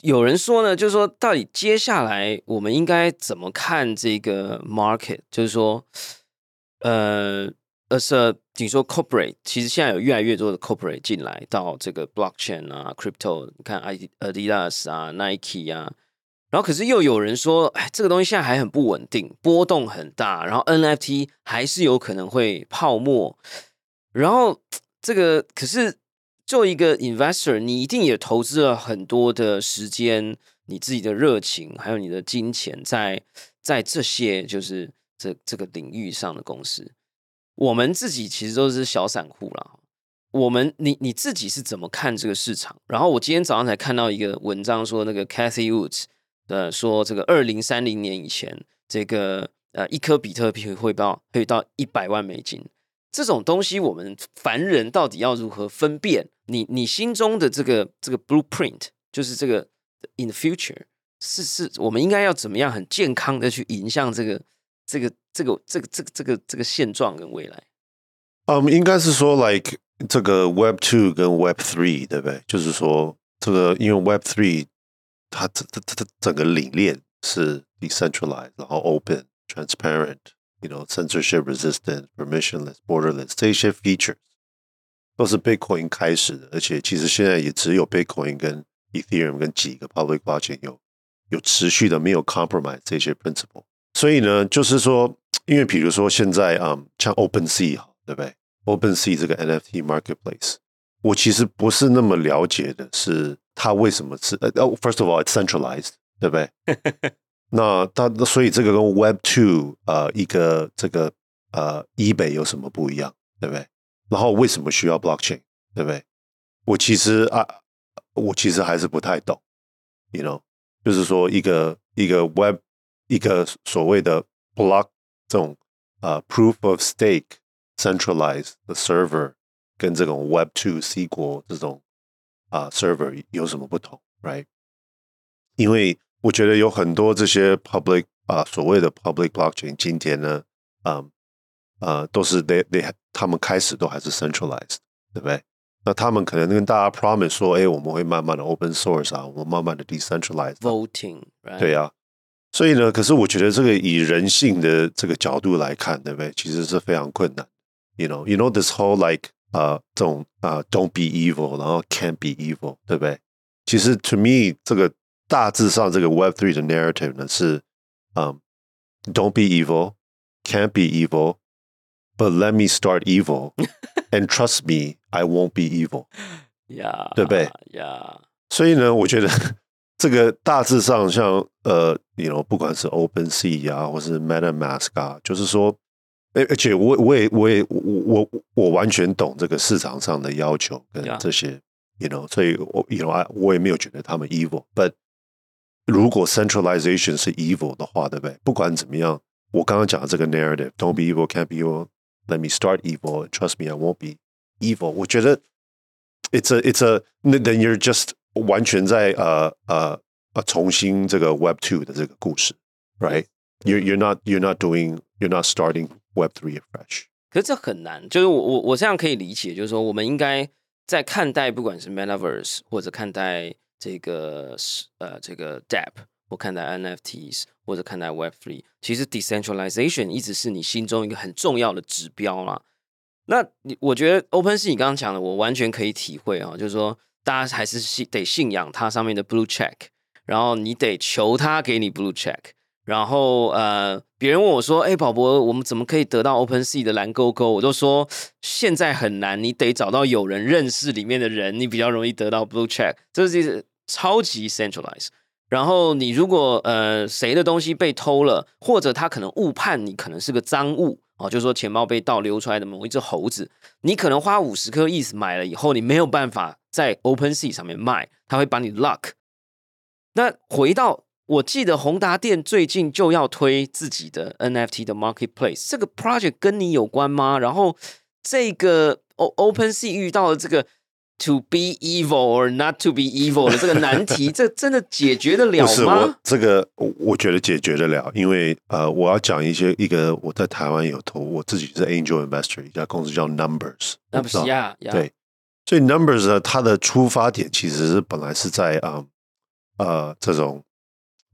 有人说呢，就是说到底接下来我们应该怎么看这个 market？就是说，呃，as a 你说 corporate，其实现在有越来越多的 corporate 进来到这个 blockchain 啊，crypto，你看 Adidas 啊，Nike 啊。然后可是又有人说，哎，这个东西现在还很不稳定，波动很大，然后 NFT 还是有可能会泡沫。然后这个可是作为一个 investor，你一定也投资了很多的时间、你自己的热情，还有你的金钱在在这些就是这这个领域上的公司。我们自己其实都是小散户啦。我们你你自己是怎么看这个市场？然后我今天早上才看到一个文章说，那个 Cathy Woods。呃，说这个二零三零年以前，这个呃一颗比特币会到会到一百万美金，这种东西我们凡人到底要如何分辨？你你心中的这个这个 blueprint，就是这个 in the future，是是，我们应该要怎么样很健康的去迎向这个这个这个这个这个这个这个现状跟未来？嗯，应该是说，like 这个 Web Two 跟 Web Three，对不对？就是说，这个因为 Web Three 它它它它整个理念是 decentralized，然后 open、transparent，you know censorship resistant、permissionless、borderless 这些 features 都是 Bitcoin 开始的，而且其实现在也只有 Bitcoin 跟 Ethereum 跟几个 public blockchain 有有持续的没有 compromise 这些 principle。所以呢，就是说，因为比如说现在啊、嗯，像 OpenSea 哈，对不对？OpenSea 这个 NFT marketplace，我其实不是那么了解的是它为什么是呃呃，first of all it's centralized，对不对？那 它所以这个跟 Web Two 呃一个这个呃 eBay 有什么不一样，对不对？然后为什么需要 blockchain，对不对？我其实啊，我其实还是不太懂，you know，就是说一个一个 Web 一个所谓的 block 这种呃 proof of stake centralized 的 server 跟这种 Web Two C 国这种啊、server 有什么不同，right？因为我觉得有很多这些 public 啊、所谓的 public blockchain，今天呢，嗯呃，都是 they they 他们开始都还是 centralized，对不对？那他们可能跟大家 promise 说，哎，我们会慢慢的 open source 啊，我们慢慢的 decentralized，啊 voting，对呀、所以呢，可是我觉得这个以人性的这个角度来看，对不对？其实是非常困难。You know, you know this whole like 呃这种呃 don't be evil，然后 can't be evil，对不对？其实 to me 这个大致上这个 Web three 的 narrative 呢是嗯 don't be evil，can't be evil，but let me start evil and trust me I won't be evil。呀，对不对？呀，所以呢，我觉得 这个大致上像呃，you know，不管是 OpenSea 啊，或是 MetaMask 啊，就是说，而而且我我也我也我我我完全懂这个市场上的要求跟 Yeah. 这些，you know，所以我 you know，I- 我也没有觉得他们 evil，but 如果 centralization 是 evil 的话，对不对？不管怎么样，我刚刚讲的这个 narrative，don't be evil，can't be evil，let me start evil，trust me I won't be evil，我觉得 it's a it's a then you're just 完全在呃呃呃重新这个 Web two 的这个故事，right？You're you're not you're not doing you're not starting Web three afresh。可是这很难，就是我我我这样可以理解，就是说我们应该在看待不管是 Metaverse 或者看待这个呃这个 DApp 或看待 NFTs 或者看待 Web Three，其实 decentralization 一直是你心中一个很重要的指标啦。那你我觉得 OpenSea 你刚刚讲的，我完全可以体会啊，就是说大家还是信得信仰它上面的 Blue Check，然后你得求他给你 Blue Check。然后呃，别人问我说：“哎，宝博，我们怎么可以得到 OpenSea 的蓝勾勾？”我都说现在很难，你得找到有人认识里面的人，你比较容易得到 Blue Check。这是超级 centralized。然后你如果呃谁的东西被偷了，或者他可能误判你可能是个赃物哦，就是说钱包被盗流出来的某一只猴子，你可能花五十颗 ETH 买了以后，你没有办法在 OpenSea 上面卖，他会把你 lock。那回到我记得宏达店最近就要推自己的 NFT 的 marketplace，这个 project 跟你有关吗？然后这个 O OpenSea 遇到了这个 to be evil or not to be evil 的这个难题，这 真的解决得了不是我吗？这个，我我觉得解决得了，因为呃，我要讲一些一个我在台湾有投，我自己是 angel investor，一家公司叫 Numbers，那不是我不知道呀呀，对，所以 Numbers 呢，它的出发点其实是本来是在啊呃这种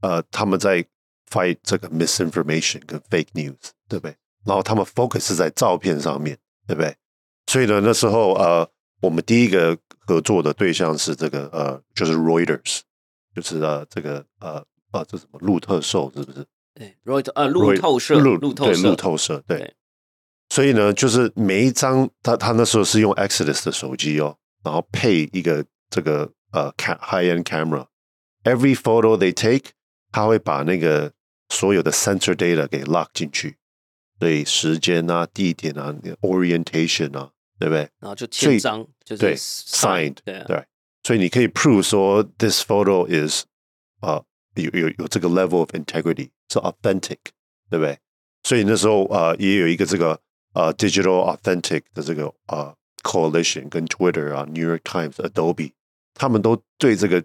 呃他们在 fight 这个 misinformation 跟 fake news，对不对？然后他们 focus 是在照片上面，对不对？所以呢，那时候呃，我们第一个合作的对象是这个呃，就是 Reuters，就是呃这个呃呃这什么路特社是不是？对，Reuters 呃路透社，路路透社，对路透社对。对所以呢，就是每一张他他那时候是用 Exodus 的手机哦，然后配一个这个呃 high end camera，every photo they take，他会把那个所有的 sensor data 给 lock 进去，所以时间啊、地点啊、orientation 啊，对不对？然后就签章，就是对 sign，signed，对啊对，所以你可以 prove 说 this photo is 呃有有有这个 level of integrity 是 authentic，对不对？所以那时候呃也有一个这个呃 digital authentic 的这个呃 coalition 跟 Twitter 啊、New York Times、Adobe，他们都对这个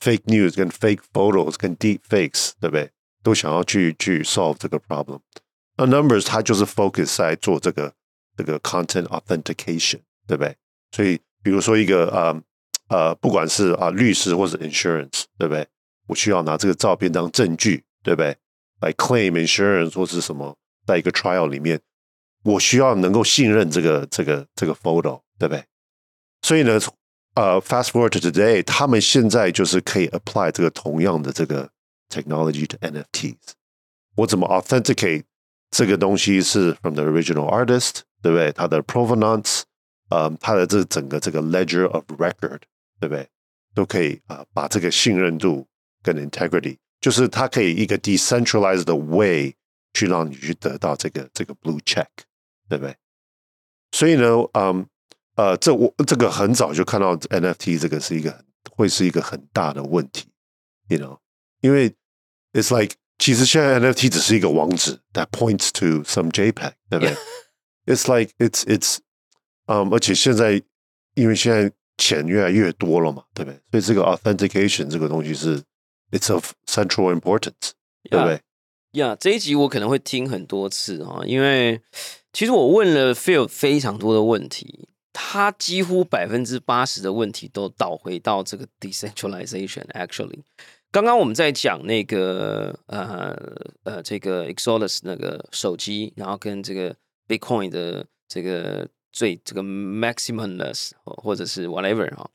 fake news 跟 fake photos 跟 deep fakes，对不对？都想要去去 solve 这个 problem。那 numbers 它就是 focus 在做这个这个 content authentication，对不对？所以比如说一个呃呃，不管是啊律师或者 insurance，对不对？我需要拿这个照片当证据，对不对？来 claim insurance 或是什么，在一个 trial 里面， 我需要能够信任这个这个这个 photo，对不对？所以呢，呃，fast forward Today 他们现在就是可以 apply 这个同样的这个 technology to NFTs。我怎么 authenticate 这个东西是 from the original artist，对不对？它的 provenance，呃，它的这整个这个 ledger of record，对不对？都可以啊、把这个信任度跟 integrity，就是它可以一个 decentralized 的 way 去让你去得到这个这个 blue check，对不对？所以呢，嗯呃，这我这个很早就看到 NFT 这个是一个会是一个很大的问题，you know，因为 it's like 其实现在 NFT 只是一个网址 that points to some JPEG，对不对 It's like it's it's，嗯，而且现在因为现在钱越来越多了嘛，对不对？所以这个 authentication 这个东西是 it's of central importance，对不对？呀，这一集我可能会听很多次啊，因为其实我问了 Phil 非常多的问题，他几乎百分之八十的问题都导回到这个 decentralization。Actually，刚刚我们在讲那个呃呃这个 Exodus 那个手机，然后跟这个 Bitcoin 的这个最这个 maximalness 或者是 whatever 哈，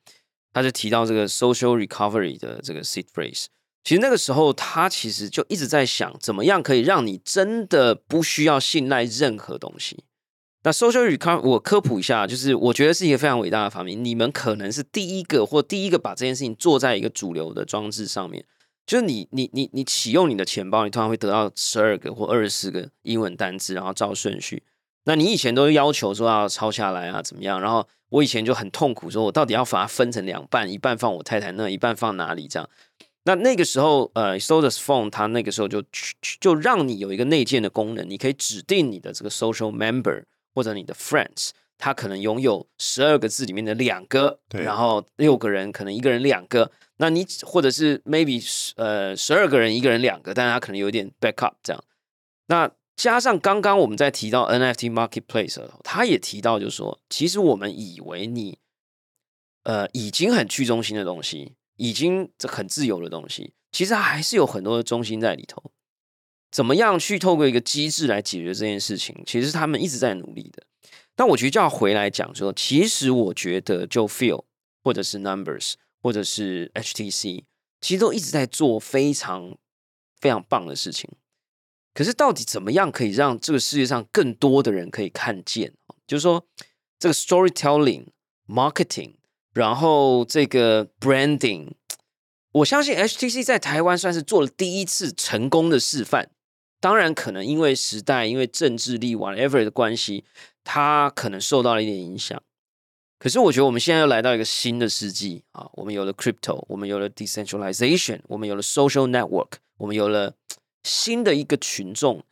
他就提到这个 social recovery 的这个 seed phrase。其实那个时候，他其实就一直在想，怎么样可以让你真的不需要信赖任何东西。那 social recovery 我科普一下，就是我觉得是一个非常伟大的发明。你们可能是第一个或第一个把这件事情做在一个主流的装置上面。就是你你你你启用你的钱包，你通常会得到十二个或二十四个英文单字，然后照顺序。那你以前都要求说要抄下来啊，怎么样？然后我以前就很痛苦，说我到底要把它分成两半，一半放我太太那，一半放哪里这样。那那个时候，呃，Sodas Phone 它那个时候就就让你有一个内建的功能，你可以指定你的这个 social member 或者你的 friends，他可能拥有十二个字里面的两个，然后六个人可能一个人两个，那你或者是 maybe 呃十二个人一个人两个，但是他可能有点 backup 这样。那加上刚刚我们在提到 NFT marketplace 的时候，他也提到就是说，其实我们以为你呃已经很去中心的东西。已经很自由的东西，其实还是有很多的中心在里头。怎么样去透过一个机制来解决这件事情？其实他们一直在努力的。但我觉得就要回来讲说，其实我觉得就 Feel 或者是 Numbers 或者是 HTC，其实都一直在做非常非常棒的事情。可是到底怎么样可以让这个世界上更多的人可以看见？就是说，这个 storytelling marketing。然后这个 branding，我相信 HTC 在台湾算是做了第一次成功的示范。当然，可能因为时代、因为政治力 whatever 的关系，它可能受到了一点影响。可是，我觉得我们现在又来到一个新的世纪啊！我们有了 crypto，我们有了 decentralization，我们有了 social network，我们有了新的一个群众。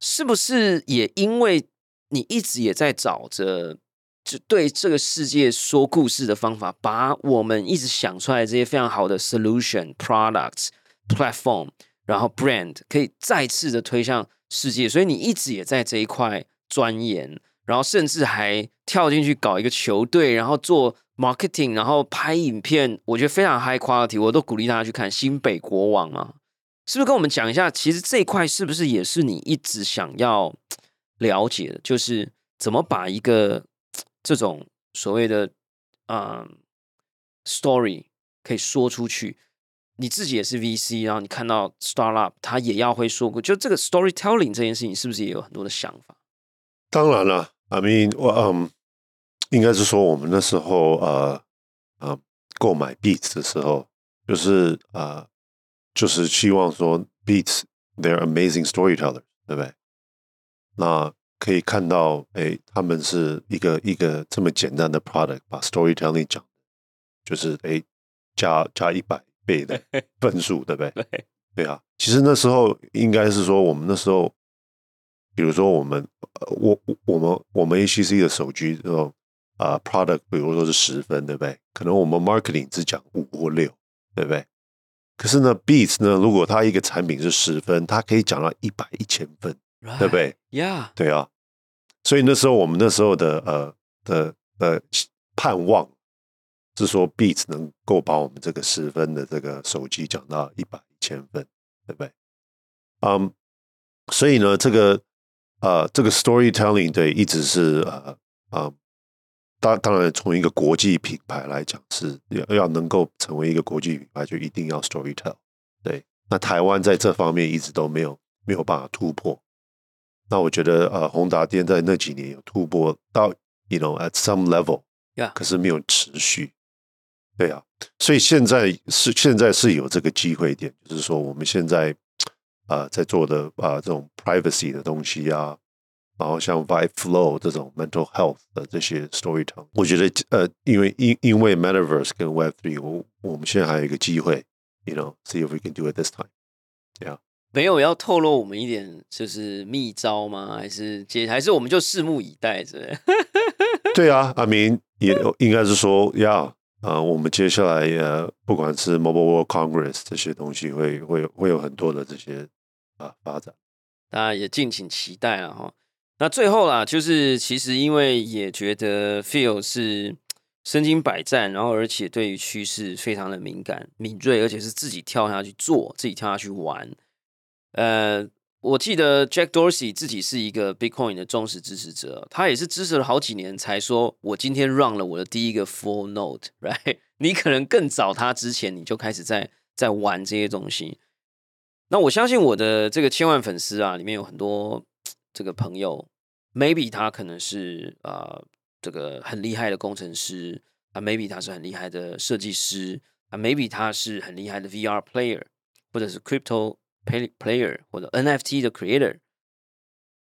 是不是也因为你一直也在找着？就对这个世界说故事的方法，把我们一直想出来这些非常好的 solution products platform，然后 brand 可以再次的推向世界。所以你一直也在这一块钻研，然后甚至还跳进去搞一个球队，然后做 marketing，然后拍影片。我觉得非常 high quality，我都鼓励大家去看《新北国王》啊，是不是？跟我们讲一下，其实这一块是不是也是你一直想要了解的？就是怎么把一个这种所谓的啊 story 可以说出去，你自己也是 VC，然后你看到 startup，他也要会说过，就这个 storytelling 这件事情，是不是也有很多的想法？当然了，I mean，我嗯，应该是说我们那时候呃呃购买 Beats 的时候，就是呃就是希望说 Beats they're amazing storytellers，对不对？那可以看到，哎，他们是一个一个这么简单的 product，把 storytelling 讲，就是哎，加加一百倍的 分数，对不对？对，对啊。其实那时候应该是说，我们那时候，比如说我们，我我们我们 ACC 的手机这种啊 product，比如说是十分，对不对？可能我们 marketing 只讲五或六，对不对？可是呢，Beats 呢，如果它一个产品是十分，它可以讲到一百、一千分，对不对？Yeah，对啊。所以那时候我们那时候的呃的呃盼望是说，Beats 能够把我们这个十分的这个手机讲到一百、一千分，对不对？嗯，所以呢，这个呃这个 storytelling 对一直是呃啊。当当然，从一个国际品牌来讲，是要要能够成为一个国际品牌，就一定要 storytell。对，那台湾在这方面一直都没有没有办法突破。那我觉得，呃，宏达电在那几年有突破到，you know at some level，可是没有持续。对啊，所以现在是现在是有这个机会点，就是说我们现在啊在做的啊这种 privacy 的东西啊。然后像 Vibe Flow 这种 mental health 的这些 storytelling，我觉得呃，因为因因为 Metaverse 跟 Web Three，我我们现在还有一个机会，you know，see if we can do it this time，yeah。没有要透露我们一点就是秘招吗？还是接还是我们就拭目以待着？对啊，I mean 也应该是说要啊，我们接下来呃，不管是 Mobile World Congress 这些东西，会会会有很多的这些啊发展，大家也敬请期待了哈。那最后啦，就是其实因为也觉得 Feel 是身经百战，然后而且对于趋势非常的敏感、敏锐，而且是自己跳下去做、自己跳下去玩。呃，我记得 Jack Dorsey 自己是一个 Bitcoin 的忠实支持者，他也是支持了好几年才说，我今天 run 了我的第一个 Full Node，right？你可能更早他之前你就开始在在玩这些东西。那我相信我的这个千万粉丝啊，里面有很多。这个朋友，maybe 他可能是啊，这个很厉害的工程师啊，maybe 他是很厉害的设计师啊，maybe 他是很厉害的 VR player，或者是 crypto player 或者 NFT 的 creator。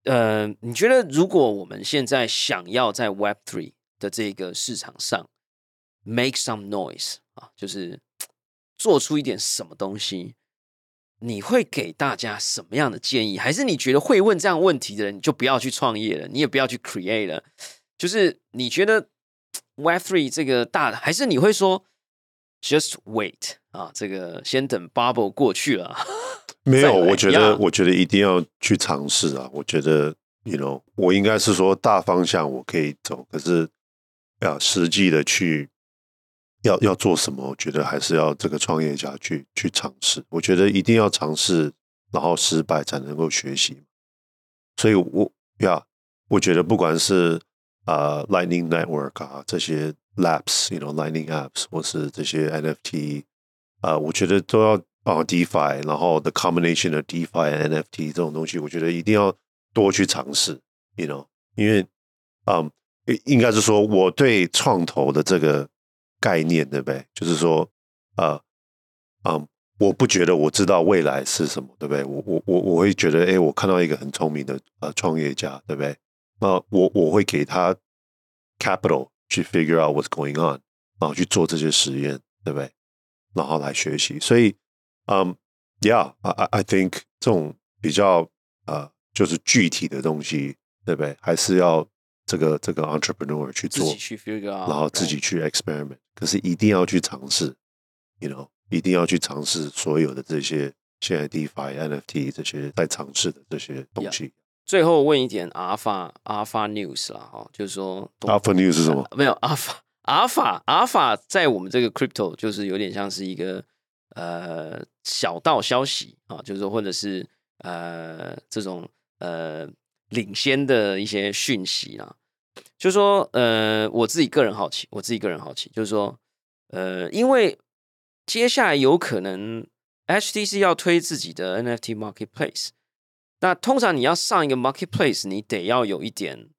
呃，你觉得如果我们现在想要在 Web Three 的这个市场上 make some noise 啊，就是 做出一点什么东西？你会给大家什么样的建议？还是你觉得会问这样问题的人，你就不要去创业了，你也不要去 create 了？就是你觉得 Web Three 这个大的，还是你会说 just wait 啊？这个先等 bubble 过去了。没有，我觉得，我觉得一定要去尝试啊！我觉得，you know，我应该是说大方向我可以走，可是要实际的去。要要做什么？我觉得还是要这个创业家去去尝试。我觉得一定要尝试，然后失败才能够学习。所以，我呀，我觉得不管是啊，Lightning Network 啊这些 Labs，you know Lightning Apps，或是这些 NFT 啊，我觉得都要啊 DeFi，然后 the combination of DeFi and NFT 这种东西，我觉得一定要多去尝试。You know，因为嗯，应该是说我对创投的这个。概念对不对？就是说，呃，嗯，我不觉得我知道未来是什么，对不对？我我我我会觉得，哎，我看到一个很聪明的呃创业家，对不对？那我我会给他 capital 去 figure out what's going on，然后去做这些实验，对不对？然后来学习。所以，嗯，Yeah，I I I think 这种比较呃，就是具体的东西，对不对？还是要。这个这个 entrepreneur 去做，然后自己去 experiment，可是一定要去尝试，you know，一定要去尝试所有的这些现在 DeFi、NFT 这些在尝试的这些东西。最后问一点 Alpha Alpha News 啦，哈，就是说 Alpha News 是什么？没有 Alpha Alpha Alpha 在我们这个 Crypto 就是有点像是一个呃小道消息啊，就是说或者是呃这种呃领先的一些讯息啊。就说，呃，我自己个人好奇，我自己个人好奇，就是说，呃，因为接下来有可能 HTC 要推自己的 NFT marketplace，那通常你要上一个 marketplace，你得要有一点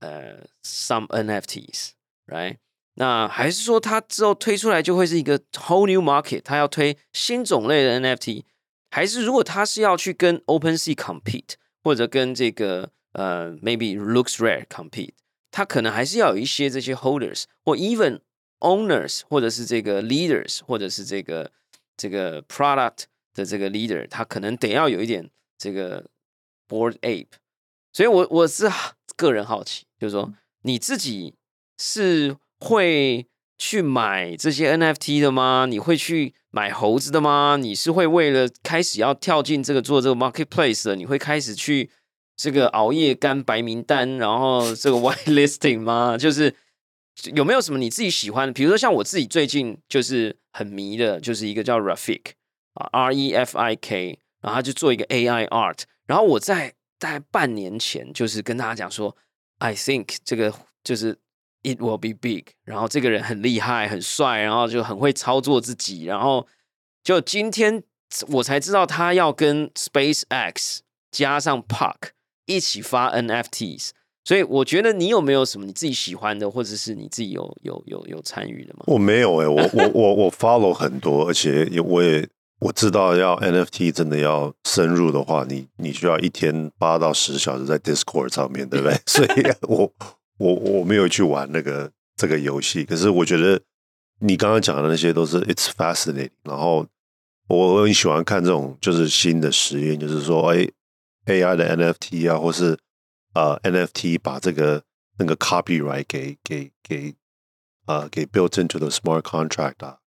呃 some NFTs，right？那还是说它之后推出来就会是一个 whole new market，它要推新种类的 NFT，还是如果它是要去跟 OpenSea compete，或者跟这个呃 maybe looks rare compete？它可能还是要有一些这些 holders 或 even owners，或者是这个 leaders，或者是这个这个 product 的这个 leader，他可能得要有一点这个 board ape。所以，我我是个人好奇，就是说你自己是会去买这些 NFT 的吗？你会去买猴子的吗？你是会为了开始要跳进这个做这个 marketplace 的，你会开始去这个熬夜干白名单，然后这个 white listing 吗？就是有没有什么你自己喜欢的？比如说像我自己最近就是很迷的，就是一个叫 Rafik 啊，R E F I K，然后他就做一个 AI art，然后我在大概半年前就是跟大家讲说，I think 这个就是。It will be big。然后这个人很厉害，很帅，然后就很会操作自己。然后就今天我才知道他要跟 SpaceX 加上 Park 一起发 NFTs。所以我觉得你有没有什么你自己喜欢的，或者是你自己有有有有参与的吗？我没有哎，我我我我 follow 很多，而且我也我知道要 NFT 真的要深入的话，你你需要一天八到十小时在 Discord 上面对不对？所以我。我我没有去玩那个这个游戏，可是我觉得你刚刚讲的那些都是 it's fascinating。然后我很喜欢看这种就是新的实验，就是说，哎，AI 的 NFT 啊，或是呃 NFT 把这个那个 copyright 给给给呃给 built into the smart contract 啊。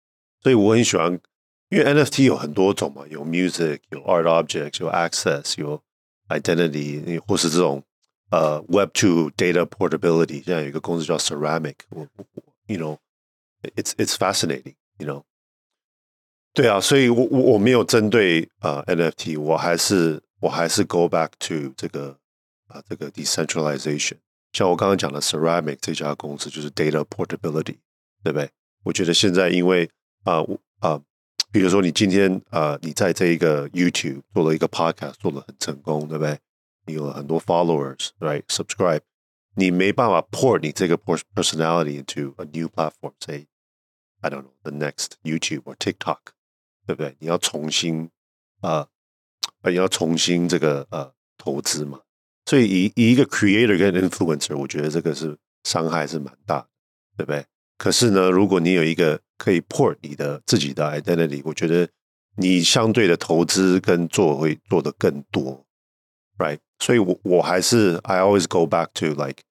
所以我很喜欢，因为 NFT 有很多种嘛，有 music，有 art objects，有 access，有 identity，或是这种。呃，Web Two Data Portability，现在有一个公司叫 Ceramic，我我，you know，it's it's fascinating，you know，对啊，所以我我我没有针对呃 NFT，我还是我还是 go back to 这个啊这个 decentralization，像我刚刚讲的 Ceramic 这家公司就是 Data Portability，对不对？我觉得现在因为啊啊，比如说你今天啊你在这一个 YouTube 做了一个 Podcast 做的很成功，对不对？ 你有很多 followers，right？subscribe，你没办法 port 你这个 personality into a new platform，say I don't know the next YouTube or TikTok，对不对？你要重新呃，你要重新这个呃投资嘛。所以以以一个 creator 跟 influencer，我觉得这个是伤害是蛮大，对不对？可是呢，如果你有一个可以 port 你的自己的 identity，我觉得你相对的投资跟做会做的更多 ，right？所以，我我还是 I always go back to like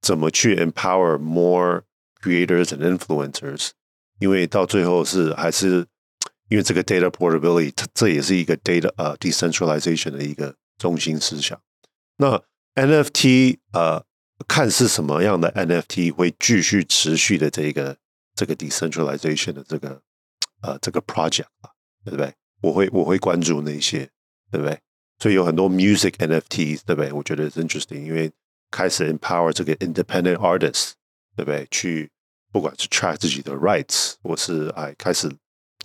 怎么去 empower more creators and influencers，因为到最后是还是因为这个 data portability，这也是一个 data 呃 decentralization 的一个中心思想。那 NFT 呃，看是什么样的 NFT 会继续持续的这个这个 decentralization 的这个呃这个 project 啊，对不对？我会我会关注那些，对不对？ 所以有很多 music NFTs，对不对？我觉得是 interesting，因为开始 empower 这个 independent artists，对不对？去不管是 track 自己的 rights，或是哎开始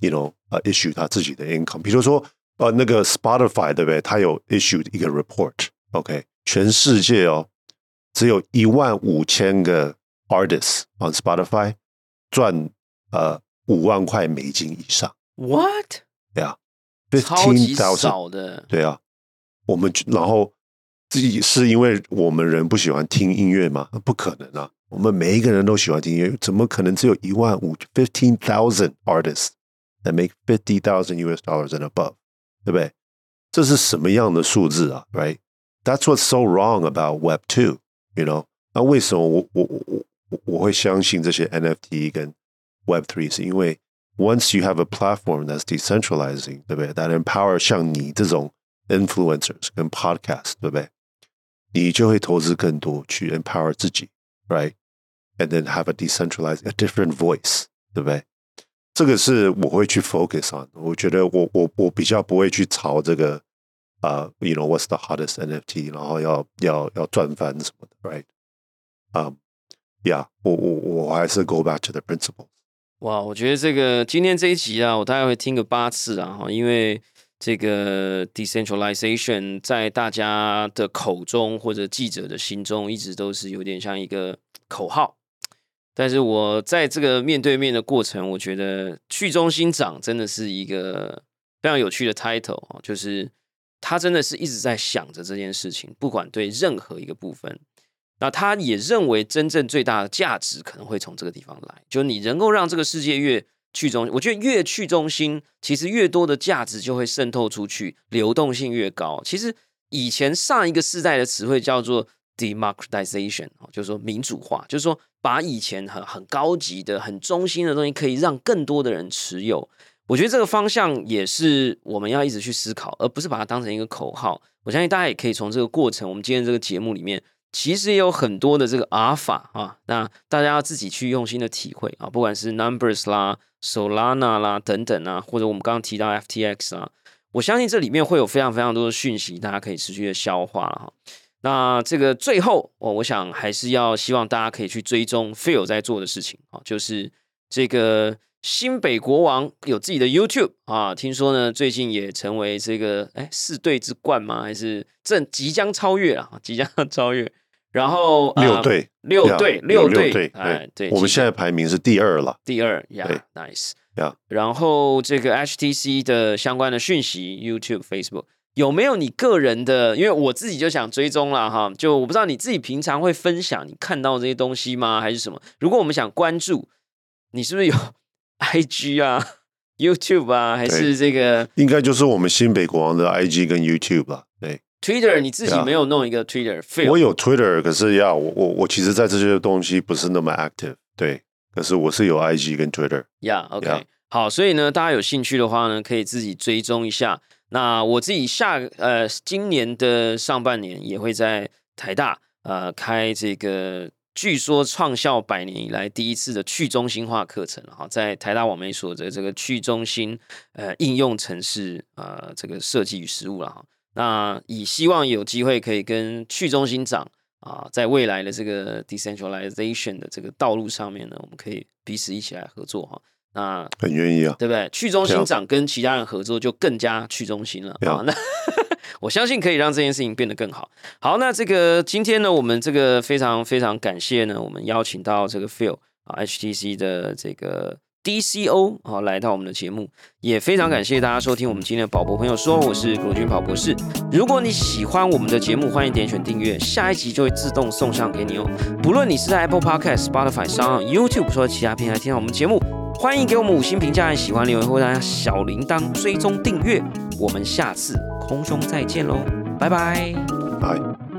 ，you know，呃，issue 他自己的 income。比如说，呃，那个 Spotify，对不对？它有 issued 一个 report，OK，全世界哦，只有一万五千个 artists on Spotify 赚呃五万块美金以上。What？对啊，fifteen thousand，对啊。我们然后自己是因为我们人不喜欢听音乐吗？不可能啊！我们每一个人都喜欢听音乐，怎么可能只有一万五 fifteen thousand artists that make fifty thousand US dollars and above？对不对？这是什么样的数字啊？Right？That's what's so wrong about Web two，you know？那为什么我我我我我会相信这些 NFT 跟 Web three？是因为 once you have a platform that's decentralizing，对不对？That empower 像你这种 influencers 跟 podcast，对不对？你就会投资更多去 empower 自己，right？And then have a decentralized, a different voice，对不对？这个是我会去 focus on。我觉得我我我比较不会去炒这个啊、uh,，you know what's the hottest NFT，然后要要要赚翻什么的，right？啊、um,，yeah，我我我还是 go back to the principles。哇，我觉得这个今天这一集啊，我大概会听个八次啊，哈，因为。 这个 decentralization 在大家的口中或者记者的心中，一直都是有点像一个口号。但是我在这个面对面的过程，我觉得去中心长真的是一个非常有趣的 title 啊，就是他真的是一直在想着这件事情，不管对任何一个部分，那他也认为真正最大的价值可能会从这个地方来，就你能够让这个世界越。去中，我觉得越去中心，其实越多的价值就会渗透出去，流动性越高。其实以前上一个世代的词汇叫做 democratization，就是说民主化，就是说把以前很很高级的、很中心的东西，可以让更多的人持有。我觉得这个方向也是我们要一直去思考，而不是把它当成一个口号。我相信大家也可以从这个过程，我们今天这个节目里面，其实也有很多的这个阿尔法啊，那大家要自己去用心的体会啊，不管是 Numbers 啦、Solana 啦等等啊，或者我们刚刚提到 FTX 啊，我相信这里面会有非常非常多的讯息，大家可以持续的消化了哈。那这个最后，我我想还是要希望大家可以去追踪 Phil 在做的事情啊，就是这个新北国王有自己的 YouTube 啊，听说呢最近也成为这个哎四队之冠吗？还是正即将超越啊？即将超越，然后六队六队六队哎对，我们现在排名是第二了，第二呀，Nice 呀，然后这个 HTC 的相关的讯息，YouTube、Facebook。有没有你个人的？因为我自己就想追踪了哈，就我不知道你自己平常会分享你看到这些东西吗？还是什么？如果我们想关注，你是不是有 IG 啊、YouTube 啊，还是这个？应该就是我们新北国王的 IG 跟 YouTube 吧？对，Twitter 你自己没有弄一个 Twitter？我有 Twitter，可是呀我我我其实在这些东西不是那么 active。对，可是我是有 IG 跟 Twitter。Yeah，OK，好，所以呢，大家有兴趣的话呢，可以自己追踪一下。那我自己下呃今年的上半年也会在台大呃开这个据说创校百年以来第一次的去中心化课程哈，在台大网媒所的这个去中心呃应用城市呃这个设计与实务了哈。那以希望有机会可以跟去中心长啊，在未来的这个 decentralization 的这个道路上面呢，我们可以彼此一起来合作哈。那很愿意啊，对不对？去中心长跟其他人合作就更加去中心了啊。那我相信可以让这件事情变得更好。好，那这个今天呢，我们这个非常非常感谢呢，我们邀请到这个 Phil 啊，HTC 的这个 DCO 啊，来到我们的节目，也非常感谢大家收听我们今天的宝博朋友说，我是罗军宝博士。如果你喜欢我们的节目，欢迎点选订阅，下一集就会自动送上给你哦。不论你是在 Apple Podcast、Spotify 上、YouTube 或者其他平台听到我们节目。欢迎给我们五星评价，喜欢留言或大家小铃铛追踪订阅，我们下次空中再见喽，拜拜，拜。